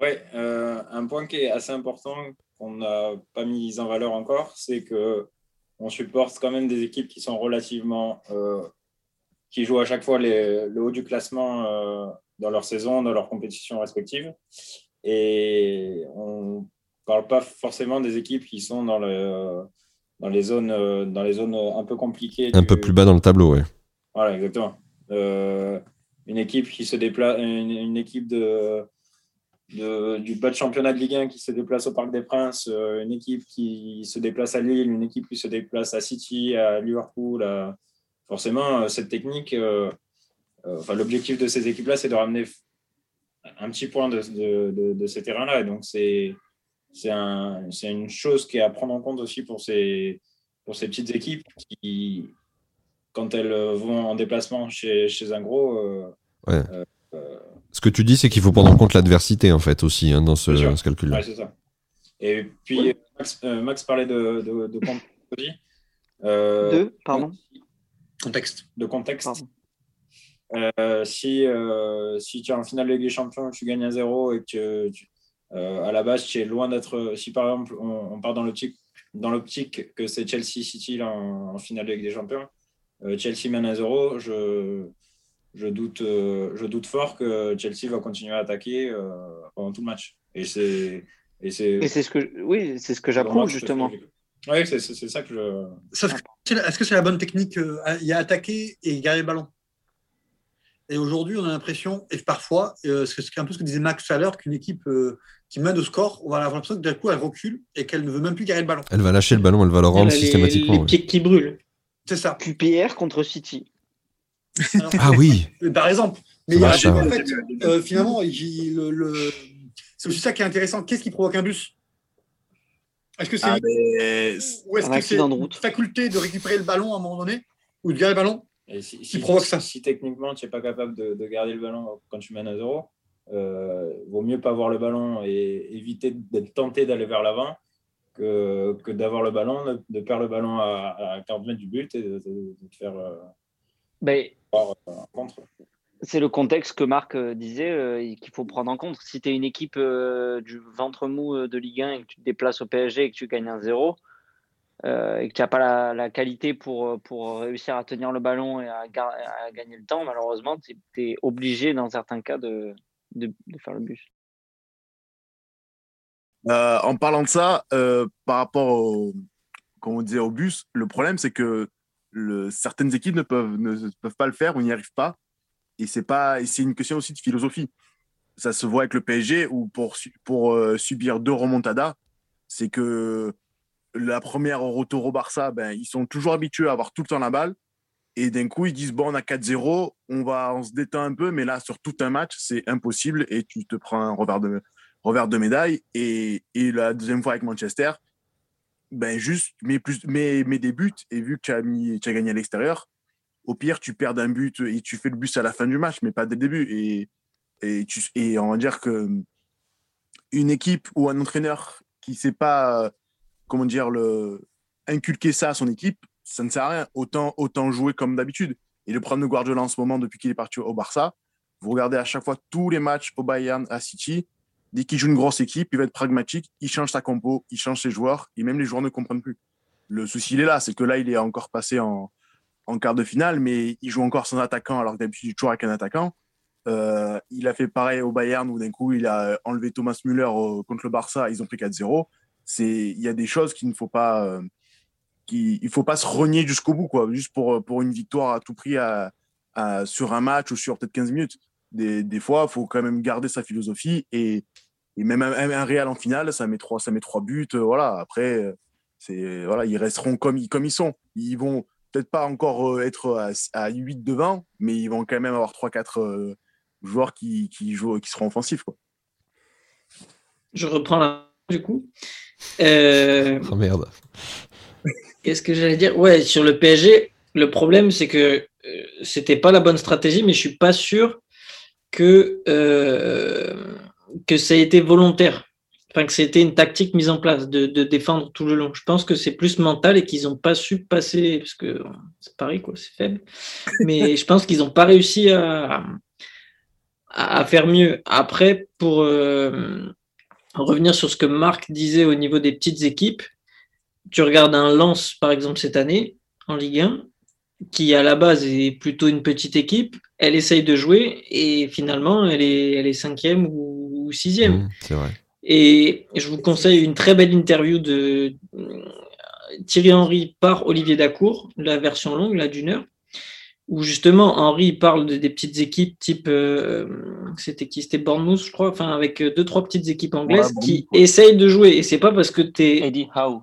Oui, euh, un point qui est assez important qu'on n'a pas mis en valeur encore, c'est que on supporte quand même des équipes qui sont relativement, euh, qui jouent à chaque fois les- le haut du classement euh, dans leur saison, dans leurs compétitions respectives, et on parle pas forcément des équipes qui sont dans le dans les zones euh, dans les zones un peu compliquées Un du- peu plus bas dans le tableau, ouais. voilà, exactement. Euh, une équipe qui se déplace, une, une équipe de, de- du bas de championnat de Ligue 1 qui se déplace au Parc des Princes, euh, une équipe qui se déplace à Lille, une équipe qui se déplace à City, à Liverpool. à- Forcément, euh, cette technique, euh, euh, enfin, l'objectif de ces équipes-là, c'est de ramener un petit point de, de, de- ces terrains-là. Et donc, c'est c'est un, c'est une chose qui est à prendre en compte aussi pour ces, pour ces petites équipes qui, quand elles vont en déplacement chez, chez un gros, euh, Ouais. Ce que tu dis, c'est qu'il faut prendre en compte l'adversité, en fait, aussi, hein, dans ce, calcul-là. ouais, c'est ça. Et puis, Max, euh, Max parlait de, de, de contexte aussi. Euh, Deux, pardon. Contexte. de contexte. Pardon. Euh, si, euh, si tu es en finale de Ligue des Champions, tu gagnes à 0 et que tu- euh, à la base tu es loin d'être. Si par exemple on, on part dans l'optique dans l'optique que c'est Chelsea City là, en, en finale de Ligue des Champions, Chelsea mène à 0, je, je, doute, je doute fort que Chelsea va continuer à attaquer pendant tout le match. Et c'est. Et c'est ce que, oui, c'est ce que j'approuve justement. Oui, c'est ça que je. Est-ce que c'est la bonne technique Il y a attaquer et garder le ballon? Et aujourd'hui, on a l'impression, et parfois, euh, c'est un peu ce que disait Max tout à l'heure, qu'une équipe euh, qui mène au score, on va avoir l'impression que d'un coup, elle recule et qu'elle ne veut même plus garder le ballon. Elle va lâcher le ballon, elle va le rendre systématiquement. Les, pieds qui brûlent. C'est ça. QPR contre City. Ah oui. Par exemple. Mais il y a, en fait, euh, finalement, le, c'est aussi ça qui est intéressant. Qu'est-ce qui provoque un bus? Est-ce que c'est ah, ou est-ce que c'est une faculté de récupérer le ballon à un moment donné ou de garder le ballon? Si, qui provoque ça? Si techniquement tu n'es pas capable de, garder le ballon quand tu mènes à zéro, euh, vaut mieux pas avoir le ballon et éviter d'être tenté d'aller vers l'avant que, que d'avoir le ballon, de, perdre le ballon à, à 40 mètres du but et de, te faire euh, ben. C'est le contexte que Marc euh, disait euh, qu'il faut prendre en compte. Si tu es une équipe du ventre mou de Ligue 1 et que tu te déplaces au PSG et que tu gagnes un 0, euh, et que tu n'as pas la, qualité pour, pour réussir à tenir le ballon et à, gagner le temps, malheureusement, tu es obligé dans certains cas de, de, faire le bus. Euh, en parlant de ça, euh, par rapport au, on disait, au bus, le problème c'est que certaines équipes ne peuvent, ne peuvent pas le faire ou n'y arrivent pas. Et c'est pas, une question aussi de philosophie. Ça se voit avec le PSG où pour, pour subir deux remontadas, c'est que la première retour au Barça, ben, ils sont toujours habitués à avoir tout le temps la balle. Et d'un coup, ils disent, bon, on a 4-0, on, va, on se détend un peu, mais là, sur tout un match, c'est impossible et tu te prends un revers de, revers de médaille. Et, et la deuxième fois avec Manchester, ben juste, mais, plus, mais, mais des buts, et vu que tu as, mis, tu as gagné à l'extérieur, au pire, tu perds un but et tu fais le but à la fin du match, mais pas dès le début. Et, et, tu, et on va dire que une équipe ou un entraîneur qui ne sait pas comment dire, le, inculquer ça à son équipe, ça ne sert à rien. Autant, autant jouer comme d'habitude. Et le problème de Guardiola en ce moment, depuis qu'il est parti au Barça, vous regardez à chaque fois tous les matchs au Bayern, à City, dès qu'il joue une grosse équipe, il va être pragmatique, il change sa compo, il change ses joueurs, et même les joueurs ne comprennent plus. Le souci, il est là, c'est que là, il est encore passé en, en quart de finale, mais il joue encore sans attaquant, alors que d'habitude, il avec un attaquant. Euh, il a fait pareil au Bayern, où d'un coup, il a enlevé Thomas Müller contre le Barça, ils ont pris 4-0 il y a des choses qu'il ne faut pas euh, il faut pas se renier jusqu'au bout quoi juste pour pour une victoire à tout prix à, sur un match ou sur peut-être 15 minutes des, des fois il faut quand même garder sa philosophie et, et même un, un, Real en finale ça met trois ça met trois buts euh, voilà. Après c'est voilà ils resteront comme ils comme ils sont. Ils vont peut-être pas encore euh, être à, à 8 devant mais ils vont quand même avoir 3 4 joueurs qui, qui jouent qui seront offensifs quoi. Je reprends la du coup. Euh, oh merde. Qu'est-ce que j'allais dire? Ouais, sur le PSG, le problème, c'est que euh, c'était pas la bonne stratégie, mais je suis pas sûr que, euh, que ça ait été volontaire. Enfin, que c'était une tactique mise en place de, défendre tout le long. Je pense que c'est plus mental et qu'ils n'ont pas su passer, parce que c'est pareil, quoi, c'est faible. Mais je pense qu'ils n'ont pas réussi à, à, faire mieux. Après, pour, revenir sur ce que Marc disait au niveau des petites équipes, tu regardes un Lance, par exemple, cette année, en Ligue 1, qui à la base est plutôt une petite équipe, elle essaye de jouer et finalement, elle est, elle est cinquième ou, sixième. Mmh, c'est vrai. Et je vous conseille une très belle interview de Thierry Henry par Olivier Dacour, la version longue, là, d'une heure, où justement Henri parle de, des petites équipes type euh, c'était qui? C'était Bournemouth je crois enfin avec euh, deux trois petites équipes anglaises qui essayent de jouer. Et c'est pas parce que tu es Eddie Howe.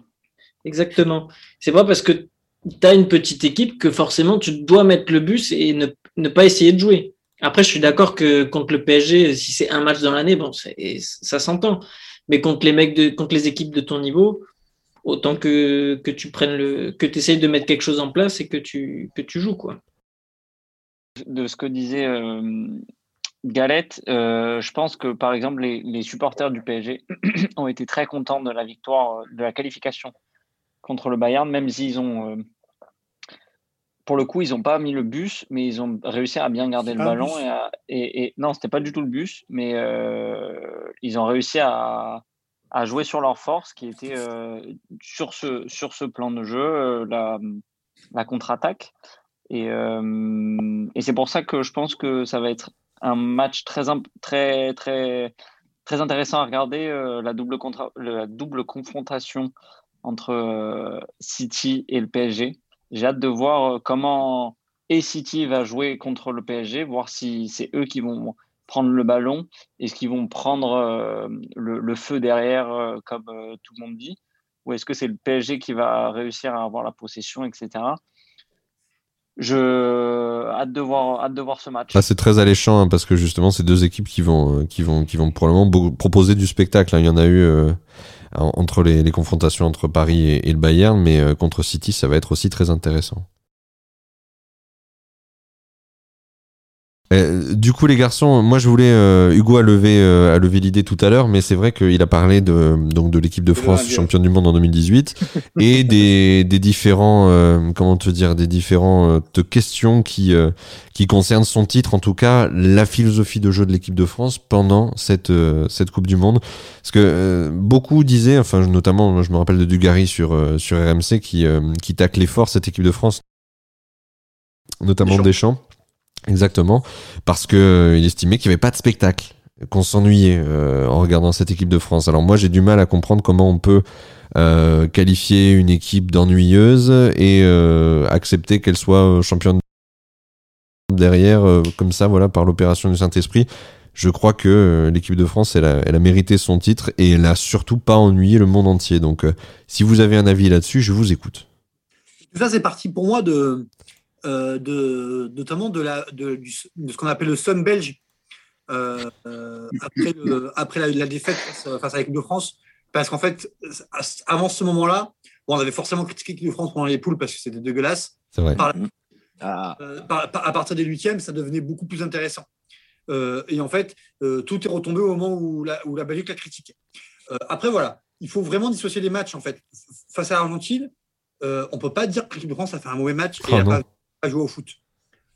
Exactement. C'est pas parce que tu as une petite équipe que forcément tu dois mettre le bus et ne, ne pas essayer de jouer. Après je suis d'accord que contre le PSG si c'est un match dans l'année bon ça s'entend. Mais contre les mecs de contre les équipes de ton niveau autant que, que tu prennes le que essayes de mettre quelque chose en place et que tu que tu joues quoi. De ce que disait euh, Galette, euh, je pense que par exemple les, supporters du PSG ont été très contents de la victoire, de la qualification contre le Bayern, même s'ils ont, euh, pour le coup, ils n'ont pas mis le bus, mais ils ont réussi à bien garder le ballon. Et, et, non, c'était pas du tout le bus, mais ils ont réussi à, jouer sur leur force, qui était sur, ce, sur ce plan de jeu, la, la contre-attaque. Et, et c'est pour ça que je pense que ça va être un match très, très, très, très intéressant à regarder, la, double la double confrontation entre City et le PSG. J'ai hâte de voir comment et City va jouer contre le PSG, voir si c'est eux qui vont prendre le ballon Est-ce qu'ils vont prendre euh, le, feu derrière, euh, comme euh, tout le monde dit Ou est-ce que c'est le PSG qui va réussir à avoir la possession, etc. Je hâte de voir, hâte de voir ce match. Ah, c'est très alléchant hein, parce que justement, c'est deux équipes qui vont, qui vont, qui vont probablement proposer du spectacle. Hein. Il y en a eu entre les, confrontations entre Paris et, le Bayern, mais contre City, ça va être aussi très intéressant. Euh, du coup, les garçons, moi je voulais. Euh, Hugo a levé, euh, a levé l'idée tout à l'heure, mais c'est vrai qu'il a parlé de, donc de l'équipe de France championne du monde en 2018 et des, des différents, comment te dire, des différentes questions qui, qui concernent son titre, en tout cas la philosophie de jeu de l'équipe de France pendant cette, cette Coupe du Monde. Parce que beaucoup disaient, enfin notamment, je me rappelle de Dugarry sur, sur RMC qui, qui taclait fort cette équipe de France, notamment Deschamps. Exactement, parce que euh, il estimait qu'il n'y avait pas de spectacle, qu'on s'ennuyait euh, en regardant cette équipe de France. Alors moi j'ai du mal à comprendre comment on peut euh, qualifier une équipe d'ennuyeuse et accepter qu'elle soit championne derrière comme ça, voilà, par l'opération du Saint-Esprit. Je crois que l'équipe de France, elle a, elle a, mérité son titre et elle a surtout pas ennuyé le monde entier. Donc, si vous avez un avis là-dessus, je vous écoute. Ça, c'est parti pour moi de, euh, de, notamment de, la, de, ce qu'on appelle le Sun belge euh, après, la, défaite face, à l'équipe de France. Parce qu'en fait, avant ce moment-là, on avait forcément critiqué l'équipe de France pendant les poules parce que c'était dégueulasse. C'est vrai. Ah. Euh, à partir des huitièmes, ça devenait beaucoup plus intéressant. et en fait, tout est retombé au moment où la, où la Belgique l'a critiqué. après, voilà, il faut vraiment dissocier les matchs. En fait, face à l'Argentine, on ne peut pas dire que l'équipe de France a fait un mauvais match et ah, jouer au foot.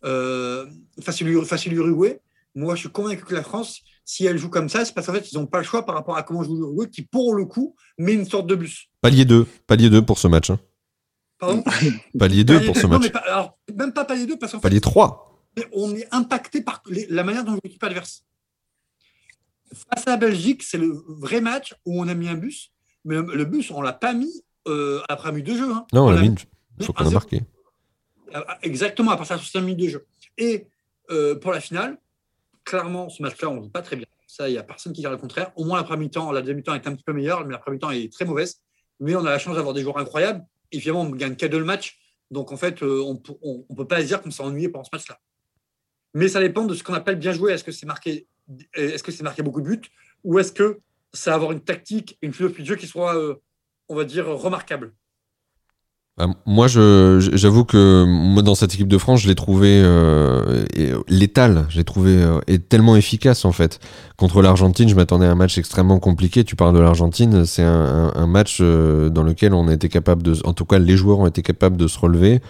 Euh, face, à l'Uruguay, moi je suis convaincu que la France, si elle joue comme ça, c'est parce qu'en fait ils n'ont pas le choix par rapport à comment joue l'Uruguay, qui pour le coup met une sorte de bus. Palier 2, palier 2 pour ce match. Hein. Pardon? Palier 2 pour ce match. alors, même pas palier 2 parce qu'en Palier 3. On est impacté par la manière dont joue l'équipe adverse. Face à la Belgique, c'est le vrai match où on a mis un bus, mais le, bus, on l'a pas mis euh, après un but de jeu. Hein. Non, on, l'a mis, il faut qu'on a marqué. Exactement, à partir de 5 minutes de jeu. Et euh, pour la finale, clairement, ce match-là, on ne joue pas très bien. Ça, il n'y a personne qui dira le contraire. Au moins, la première mi-temps, la deuxième mi-temps est un petit peu meilleure, mais la première mi-temps est très mauvaise. Mais on a la chance d'avoir des joueurs incroyables. Évidemment, on gagne 4 le match. Donc, en fait, euh, on ne peut pas dire qu'on s'est ennuyé pendant ce match-là. Mais ça dépend de ce qu'on appelle bien jouer. Est-ce que c'est marqué, est-ce que c'est marqué beaucoup de buts ou est-ce que ça va avoir une tactique, une philosophie de jeu qui soit, euh, on va dire, remarquable? Moi, j'avoue que moi, dans cette équipe de France, je l'ai trouvé euh, létal. Je l'ai trouvé euh, tellement efficace en fait. Contre l'Argentine, je m'attendais à un match extrêmement compliqué. Tu parles de l'Argentine, c'est un, un, match euh, dans lequel on a été capable de, en tout cas, les joueurs ont été capables de se relever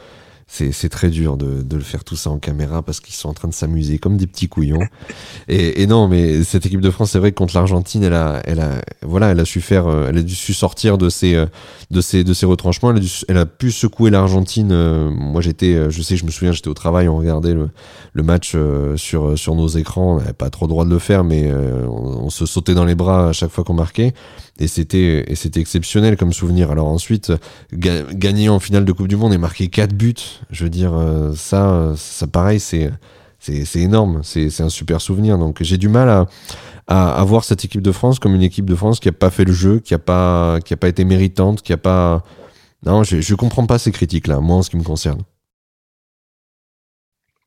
c'est très dur de, de, le faire tout ça en caméra parce qu'ils sont en train de s'amuser comme des petits couillons. Et, et, non, mais cette équipe de France, c'est vrai que contre l'Argentine, elle a, elle a, voilà, elle a su faire, euh, elle a dû su sortir de ses, euh, de ses, de ses retranchements. Elle a, elle a pu secouer l'Argentine. Euh, moi, j'étais, je sais, je me souviens, j'étais au travail, on regardait le, le match sur, sur nos écrans. On n'avait pas trop le droit de le faire, mais on, on, se sautait dans les bras à chaque fois qu'on marquait et c'était et c'était exceptionnel comme souvenir. Alors ensuite gagner en finale de Coupe du Monde et marquer quatre buts, je veux dire euh, ça ça pareil c'est énorme, c'est un super souvenir. Donc j'ai du mal à, à, voir cette équipe de France comme une équipe de France qui a pas fait le jeu, qui a pas pas été méritante, qui a pas non, je je comprends pas ces critiques là, moi en ce qui me concerne.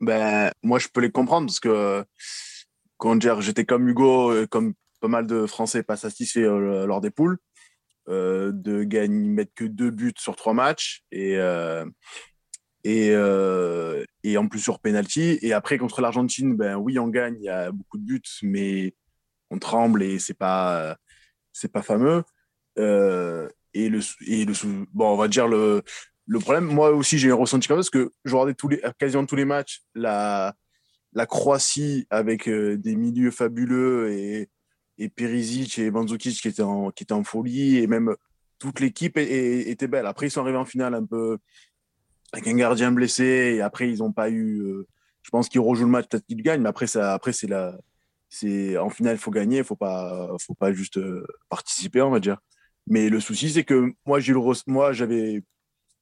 Ben moi je peux les comprendre parce que quand j'étais comme Hugo, comme pas mal de Français pas satisfaits euh, lors des poules, euh, de gagner, mettre que deux buts sur trois matchs et, euh, et, et en plus sur penalty. Et après, contre l'Argentine, ben oui, on gagne, il y a beaucoup de buts, mais on tremble et c'est pas, c'est pas fameux. et le, et le, bon, on va dire le, le problème, moi aussi, j'ai ressenti comme ça parce que je regardais tous les, quasiment tous les matchs, la, la Croatie avec des milieux fabuleux et, et Perisic et Mandzukic qui étaient en, qui étaient en folie et même toute l'équipe était belle. Après, ils sont arrivés en finale un peu, avec un gardien blessé. Et après, ils n'ont pas eu. euh, je pense qu'ils rejouent le match, peut-être qu'ils gagnent, mais après, ça, après c'est la. C'est en finale, il faut gagner, il faut pas, faut pas juste euh, participer, on va dire. Mais le souci, c'est que moi, j'ai le, moi, j'avais,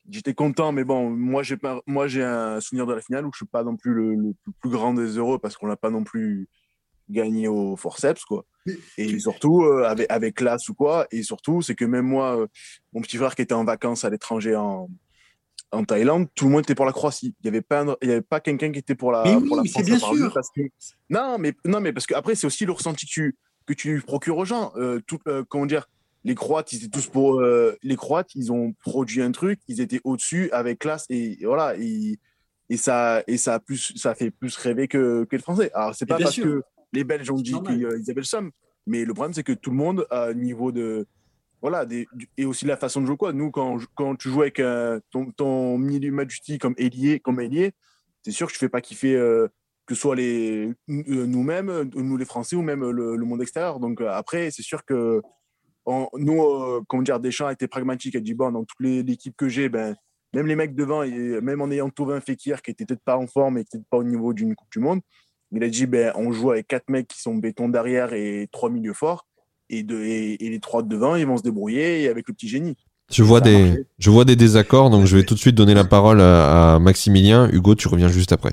j'étais content, mais bon, moi, j'ai pas, moi, j'ai un souvenir de la finale où je suis pas non plus le, le plus- grand des heureux parce qu'on l'a pas non plus gagné au forceps, quoi. Et surtout, euh, avec, avec classe ou quoi. Et surtout, c'est que même moi, mon petit frère qui était en vacances à l'étranger en, en Thaïlande, tout le monde était pour la Croatie. Il n'y avait pas, un- il y avait pas quelqu'un qui était pour la, Mais oui, pour la mais c'est France bien à sûr. Parce que, non, mais, non, mais parce que après, c'est aussi le ressenti que tu, que tu procures aux gens. Euh, tout, euh, comment dire les Croates, ils étaient tous pour. euh, les Croates, ils ont produit un truc, ils étaient au-dessus avec classe et, et voilà. Et, et ça, et ça a plus, ça fait plus rêver que, que les Français. Alors c'est pas parce sûr. que les Belges ont dit qu'ils avaient le somme, mais le problème c'est que tout le monde a un niveau de, voilà, et aussi la façon de jouer quoi. Nous, quand, quand tu joues avec euh, ton, ton milieu Majusti comme ailier, comme ailier, c'est sûr que je fais pas kiffer euh, que ce soit les euh, nous-mêmes, euh, nous les Français ou même le, monde extérieur. Donc après, c'est sûr que nous, euh, comment dire, Deschamps a été pragmatique, a dit bon, dans toute l'équipe que j'ai, ben même les mecs devant, et même en ayant Tovin Fekir qui était peut-être pas en forme et qui n'était pas au niveau d'une Coupe du Monde, il a dit ben on joue avec quatre mecs qui sont béton derrière et trois milieux forts. Et, de, et, et les trois de devant, ils vont se débrouiller avec le petit génie. Je vois, des, je vois des désaccords, donc je vais tout de suite donner la parole à, à Maximilien. Hugo, tu reviens juste après.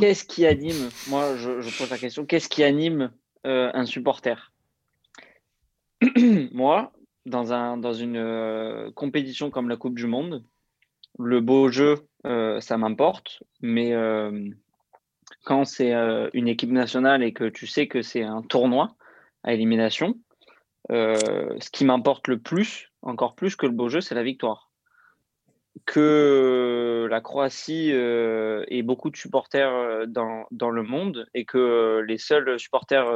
Qu'est-ce qui anime Moi, je, je pose la question. Qu'est-ce qui anime euh, un supporter? Moi, dans, un, dans une euh, compétition comme la Coupe du Monde, le beau jeu, euh, ça m'importe. Mais euh, quand c'est euh, une équipe nationale et que tu sais que c'est un tournoi à élimination, euh, ce qui m'importe le plus, encore plus que le beau jeu, c'est la victoire que la Croatie euh, ait beaucoup de supporters euh, dans, dans le monde et que les seuls supporters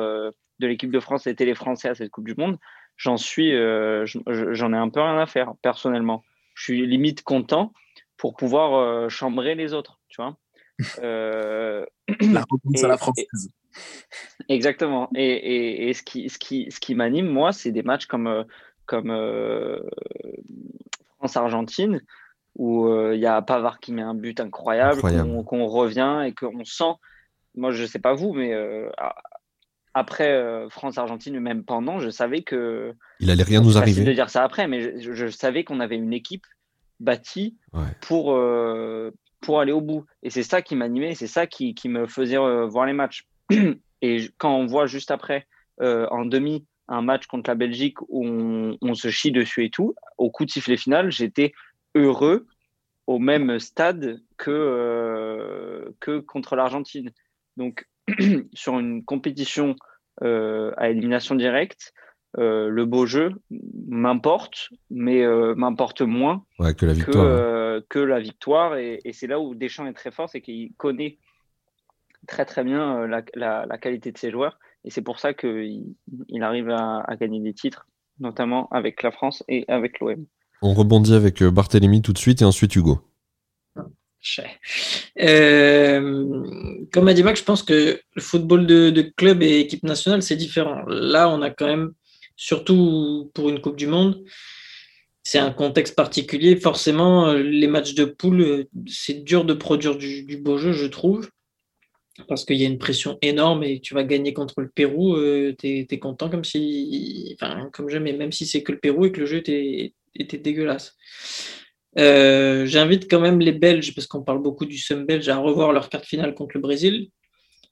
de l'équipe de France étaient les Français à cette Coupe du Monde, j'en suis, je- je- j'en ai un peu rien à faire personnellement. Je suis limite content pour pouvoir chambrer les autres, tu vois. Euh, La réponse à la française. Exactement. Et, et, et ce qui, ce qui, ce qui m'anime, moi, c'est des matchs comme, euh, comme euh, France-Argentine, où euh, il y a Pavard qui met un but incroyable, Incroyable. qu'on qu'on revient et qu'on sent, moi, je sais pas vous, mais euh, après France-Argentine, même pendant, je savais que. Il allait rien nous facile de arriver. dire ça après, mais je, je savais qu'on avait une équipe bâtie Ouais. pour, pour aller au bout. Et c'est ça qui m'animait, c'est ça qui, qui me faisait voir les matchs. Et quand on voit juste après, euh, en demi, un match contre la Belgique où on, on se chie dessus et tout, au coup de sifflet final, j'étais heureux au même stade que, euh, que contre l'Argentine. Donc, sur une compétition euh, à élimination directe, euh, le beau jeu m'importe, mais euh, m'importe moins Ouais, que la que, victoire. euh, que la victoire. Et, et c'est là où Deschamps est très fort, c'est qu'il connaît très très bien euh, la, la- la qualité de ses joueurs. Et c'est pour ça qu'il il arrive à, à gagner des titres, notamment avec la France et avec l'OM. On rebondit avec euh, Barthélemy tout de suite et ensuite Hugo. Euh, comme a dit Max, je pense que le football de, de club et équipe nationale, c'est différent. Là, on a quand même, surtout pour une Coupe du Monde, c'est un contexte particulier. Forcément, les matchs de poule, c'est dur de produire du, du beau jeu, je trouve, parce qu'il y a une pression énorme et tu vas gagner contre le Pérou, euh, tu es, content comme si, enfin, comme jamais, même si c'est que le Pérou et que le jeu était, dégueulasse. Euh, J'invite quand même les Belges, parce qu'on parle beaucoup du Sum belge, à revoir leur carte finale contre le Brésil.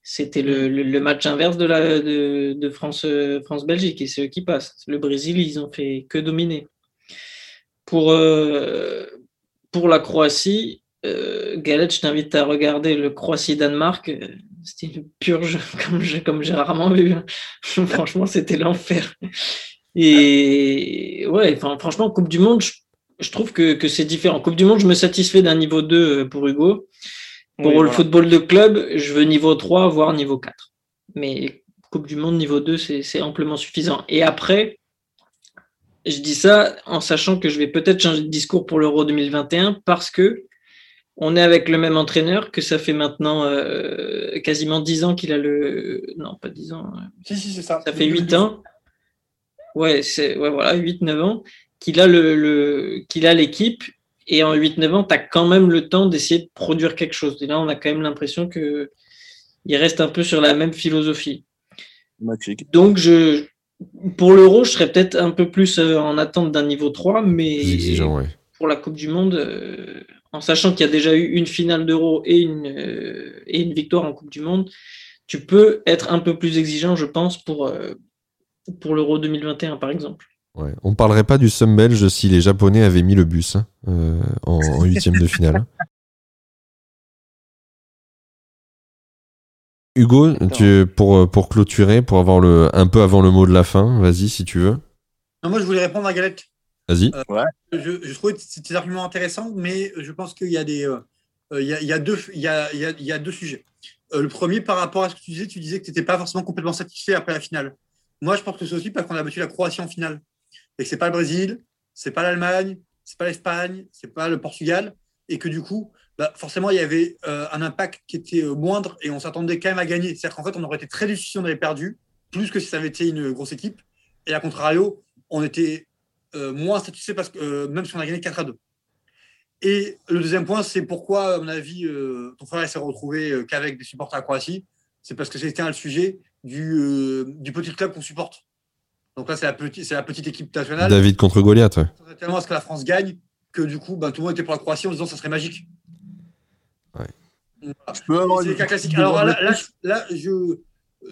C'était le, match inverse de, de, France, euh, France-Belgique et c'est eux qui passent. Le Brésil, ils ont fait que dominer. Pour, euh, pour la Croatie, euh, Galette, je t'invite à regarder le Croatie-Danemark. C'était une purge comme j'ai comme rarement vu. franchement, c'était l'enfer. Et ouais, enfin, franchement, Coupe du Monde, je, je trouve que, que c'est différent. Coupe du Monde, je me satisfais d'un niveau 2 pour Hugo. Pour Oui, le voilà. football de club, je veux niveau 3, voire niveau 4. Mais Coupe du Monde, niveau 2, c'est amplement suffisant. Et après, je dis ça en sachant que je vais peut-être changer de discours pour l'Euro 2021 parce que on est avec le même entraîneur, que ça fait maintenant euh, quasiment 10 ans qu'il a le. Non, pas 10 ans. Si, si, c'est ça. Ça fait 8 ans. Ouais, c'est ouais, voilà, 8-9 ans qu'il a le, le qu'il a l'équipe Et en 8-9 ans, tu as quand même le temps d'essayer de produire quelque chose. Et là, on a quand même l'impression qu'il reste un peu sur la même philosophie. Magique. Donc, je, pour l'Euro, je serais peut-être un peu plus euh, en attente d'un niveau 3, mais Plus exigeant, ouais. pour la Coupe du Monde, euh, en sachant qu'il y a déjà eu une finale d'Euro et une, euh, et une victoire en Coupe du Monde, tu peux être un peu plus exigeant, je pense, pour, euh, pour l'Euro 2021, par exemple. Ouais. On parlerait pas du Sum belge si les Japonais avaient mis le bus hein, euh, en en huitième de finale. Hugo, tu, pour, pour clôturer, pour avoir le, un peu avant le mot de la fin, vas-y si tu veux. Non, moi, je voulais répondre à Galette. Vas-y. Je, je trouvais tes arguments intéressants, mais je pense qu'il y a des, euh, il y a, il y a deux, il y a, il y a- il y a deux sujets. Euh, le premier, par rapport à ce que tu disais, tu disais que tu n'étais pas forcément complètement satisfait après la finale. Moi, je pense que c'est aussi parce qu'on a battu la Croatie en finale. Et que c'est pas le Brésil, c'est pas l'Allemagne, c'est pas l'Espagne, c'est pas le Portugal. Et que du coup, bah, forcément, il y avait euh, un impact qui était euh, moindre et on s'attendait quand même à gagner. C'est-à-dire qu'en fait, on aurait été très déçus si on avait perdu, plus que si ça avait été une grosse équipe. Et à contrario, on était euh, moins satisfait parce que euh, même si on a gagné 4 à 2. Et le deuxième point, c'est pourquoi, à mon avis, euh, ton frère s'est retrouvé euh, qu'avec des supporters à Croatie? C'est parce que c'était un le sujet du, euh, du petit club qu'on supporte. Donc là, c'est la, petite- c'est la petite équipe nationale. David contre Goliath, ouais. Tellement à ce que la France gagne que du coup, ben, tout le monde était pour la Croatie en disant que ça serait magique? Ouais. Voilà. Je peux avoir C'est le cas classique. Alors là, là, je, là, je,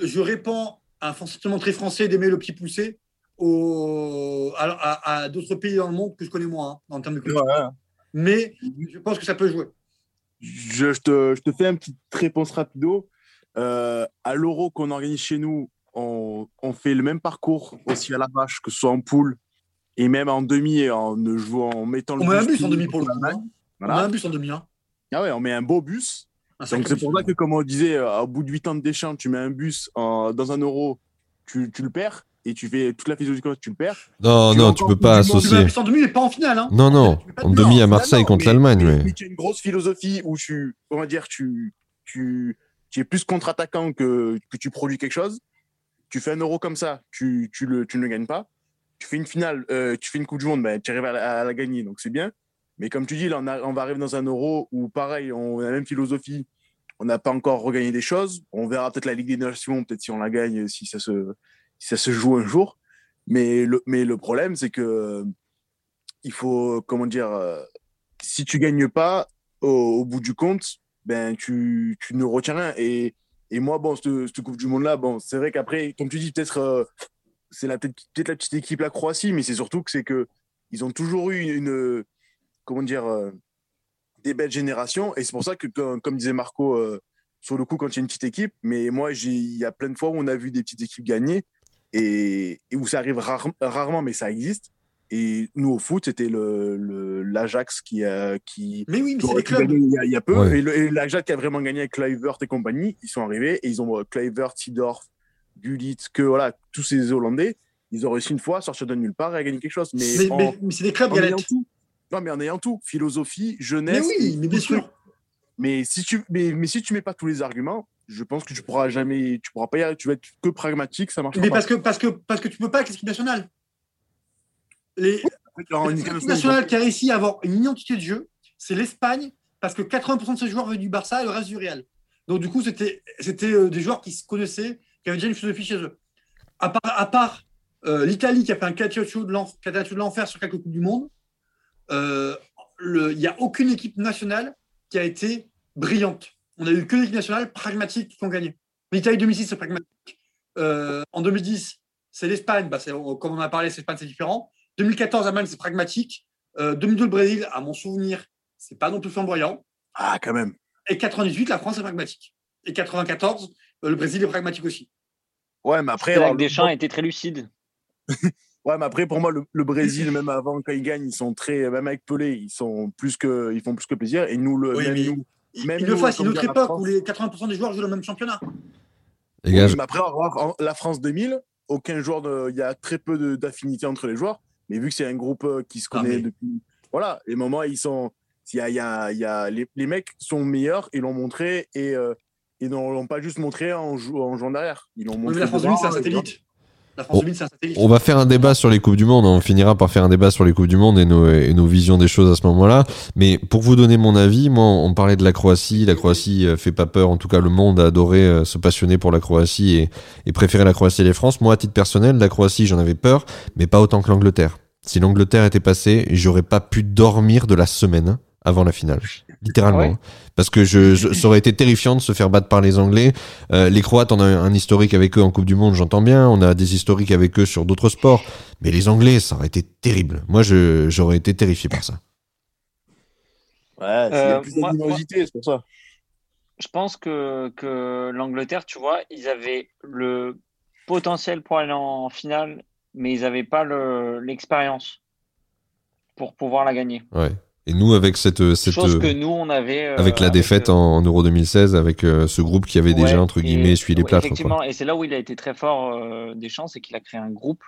je répands un sentiment très français d'aimer le petit poussé au, à, à- à d'autres pays dans le monde que je connais moins hein, en termes de culture. Ouais. Mais je pense que ça peut jouer. Je, je te, je te fais une petite réponse rapido. Euh, à l'euro qu'on organise chez nous, on, on fait le même parcours aussi à la vache, que ce soit en poule et même en demi, en, jouant, en mettant le On met un bus en demi pour le coup. Hein. On Voilà. met un bus en demi. Hein. Ah ouais, on met un beau bus. Sacré Donc c'est pour ça que, comme on disait, euh, au bout de 8 ans de Deschamps, tu mets un bus en- dans un euro, tu, tu le perds et tu fais toute la physiologie, tu le perds. Non, Tu non, vas tu peux pas monde, Tu associer. bus en demi, mais pas en finale. Hein. Non, non, en de- demi à Marseille non, contre l'Allemagne, mais, mais. mais tu as une grosse philosophie où tu, comment dire, tu, tu, tu es plus contre-attaquant que, que tu produis quelque chose. Tu fais un euro comme ça, tu, tu, le, tu ne le gagnes pas. Tu fais une finale, euh, tu fais une Coupe du Monde, ben, tu arrives à, la- à la gagner, donc c'est bien. Mais comme tu dis, là, on, a- on va arriver dans un euro où, pareil, on a la même philosophie. On n'a pas encore regagné des choses. On verra peut-être la Ligue des Nations, peut-être si on la gagne, si ça se, ça se joue un jour. Mais le, mais le problème, c'est que euh, il faut, comment dire, euh, si tu gagnes pas, au, bout du compte, ben, tu, tu ne retiens rien. Et, et moi, bon, cette, cette Coupe du Monde-là, bon, c'est vrai qu'après, comme tu dis, peut-être euh, c'est la, peut-être la petite équipe, la Croatie, mais c'est surtout que c'est que ils ont toujours eu une, comment dire, des belles générations. Et c'est pour ça que, comme, disait Marco, sur le coup, quand il y a une petite équipe, mais moi, il y a plein de fois où on a vu des petites équipes gagner et, et où ça arrive rare- rarement, mais ça existe. Et nous, au foot, c'était le, le- l'Ajax qui, a, qui, Mais oui, mais c'est clubs. il y a, il y a peu. Ouais. Et, le- l'Ajax qui a vraiment gagné avec Kluivert et compagnie, ils sont arrivés et ils ont euh, Kluivert, Sidorf, Gullit, que voilà, tous ces Hollandais, ils ont réussi une fois à sortir de nulle part et à gagner quelque chose. Mais, Mais, mais- mais c'est des clubs, en ayant Galette. tout. Non, mais en ayant tout, philosophie, Mais jeunesse. oui, mais bien sûr. Mais si tu, mais, mais si tu mets pas tous les arguments, je pense que tu pourras jamais, tu pourras pas y arriver, tu vas être que pragmatique, ça marche Mais pas. parce que, parce, que, parce que tu peux pas avec l'équipe nationale. Les, l'équipe équipe nationale, qui a réussi à avoir une identité de jeu, c'est l'Espagne, parce que 80% de ses joueurs venaient du Barça et le reste du Real. Donc, du coup, c'était c'était, euh, des joueurs qui se connaissaient, qui avaient déjà une philosophie chez eux. À part, à part euh, l'Italie qui a fait un catenaccio de l'enf- de l'enfer sur quelques Coupes du Monde, euh, il n'y a aucune équipe nationale qui a été brillante. On a eu que l'équipe nationale pragmatique qui ont gagné. L'Italie 2006, c'est pragmatique. Euh, en 2010, c'est l'Espagne. Bah, comme on en a parlé, c'est l'Espagne, c'est différent. 2014, l'Allemagne, c'est pragmatique. Euh, 2002, le Brésil, à mon souvenir, c'est pas non plus flamboyant. Ah, quand même. Et 98, la France est pragmatique. Et 94, euh, le Brésil est pragmatique aussi. Ouais, mais après, Deschamps était très lucide. Ouais, mais après, pour moi, le, le Brésil, même avant, quand ils gagnent, ils sont très, même avec Pelé, ils sont plus que, ils font plus que plaisir. Et nous, le, Oui, même mais nous, Même Une nous, fois, c'est une autre époque où les 80% des joueurs jouent le même championnat. Les gars, Oui, mais après, avoir la France 2000, aucun joueur, de- il y a très peu d'affinité entre les joueurs. Mais vu que c'est un groupe euh, qui se Ah, connaît mais- depuis. Voilà, les moments, ils sont. Il y a, il y a- il y a- les, les mecs sont meilleurs et l'ont montré et euh, ils ne l'ont pas juste montré en, jou- en jouant derrière. Ils l'ont Oui, montré. mais la France devant, 2000, c'est un et satellite. La France 2000, c'est un satellite. On va faire un débat sur les Coupes du Monde. On finira par faire un débat sur les Coupes du Monde et nos, et nos visions des choses à ce moment-là. Mais pour vous donner mon avis, moi, on parlait de la Croatie. La Croatie euh, fait pas peur. En tout cas, le monde a adoré euh, se passionner pour la Croatie et, et préférer la Croatie et les France. Moi, à titre personnel, la Croatie, j'en avais peur, mais pas autant que l'Angleterre. Si l'Angleterre était passée, j'aurais pas pu dormir de la semaine avant la finale. Littéralement. Ouais Parce que je, je- ça aurait été terrifiant de se faire battre par les Anglais. Euh, les Croates, on a un historique avec eux en Coupe du Monde, j'entends bien. On a des historiques avec eux sur d'autres sports. Mais les Anglais, ça aurait été terrible. Moi, je, j'aurais été terrifié par ça. Ouais, a Euh, plus moi- d'animosité, c'est pour ça. Je pense que, que l'Angleterre, tu vois, ils avaient le potentiel pour aller en finale, mais ils n'avaient pas le- l'expérience pour pouvoir la gagner. Ouais. Et nous, avec cette, cette, Chose euh, que nous, on avait. euh, avec la défaite euh, en, en Euro 2016, avec euh, ce groupe qui avait déjà, entre et- guillemets, essuyé les ouais, plâtres. Effectivement, Quoi. et c'est là où il a été très fort euh, Deschamps, c'est qu'il a créé un groupe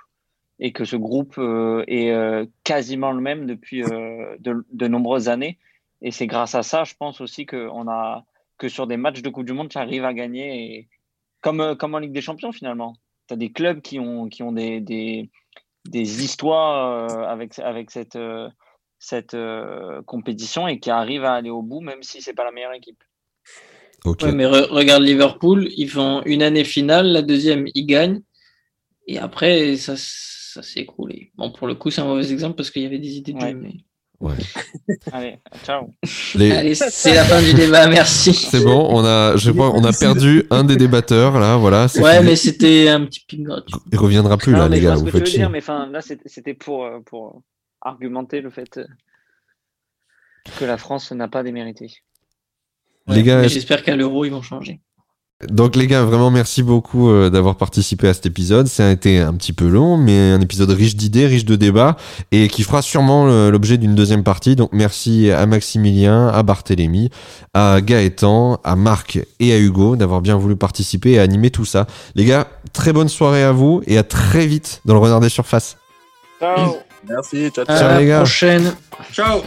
et que ce groupe euh, est euh, quasiment le même depuis euh, de, de nombreuses années. Et c'est grâce à ça, je pense aussi que on a que sur des matchs de Coupe du Monde, tu arrives à gagner et comme euh, comme en Ligue des Champions finalement. Tu as des clubs qui ont qui ont des des, des histoires euh, avec avec cette euh, cette euh, compétition et qui arrivent à aller au bout même si c'est pas la meilleure équipe. Ouais, mais re- regarde Liverpool, ils font une année finale, la deuxième, ils gagnent. Et après, ça, ça s'est écroulé. Bon, pour le coup, c'est un mauvais exemple parce qu'il y avait des idées de Ouais. jeu. Mais... Allez, ciao. Les- Allez, c'est la fin du débat, merci. C'est bon, on a, je crois, on a perdu un des débatteurs là, voilà. Ouais, fini. mais c'était un petit gratuit. Il reviendra plus Non, là, les gars, ce vous faites veux chier. dire, mais enfin, là, c'était pour euh, argumenter le fait euh, que la France n'a pas démérité. Les gars, J'espère qu'à l'euro, ils vont changer. Donc les gars, vraiment merci beaucoup euh, d'avoir participé à cet épisode. Ça a été un petit peu long, mais un épisode riche d'idées, riche de débats, et qui fera sûrement euh, l'objet d'une deuxième partie. Donc merci à Maximilien, à Barthélémy, à Gaëtan, à Marc et à Hugo d'avoir bien voulu participer et animer tout ça. Les gars, très bonne soirée à vous et à très vite dans le Renard des Surfaces. Ciao Merci, ciao, À ciao. Ciao, les la gars. prochaine. Ciao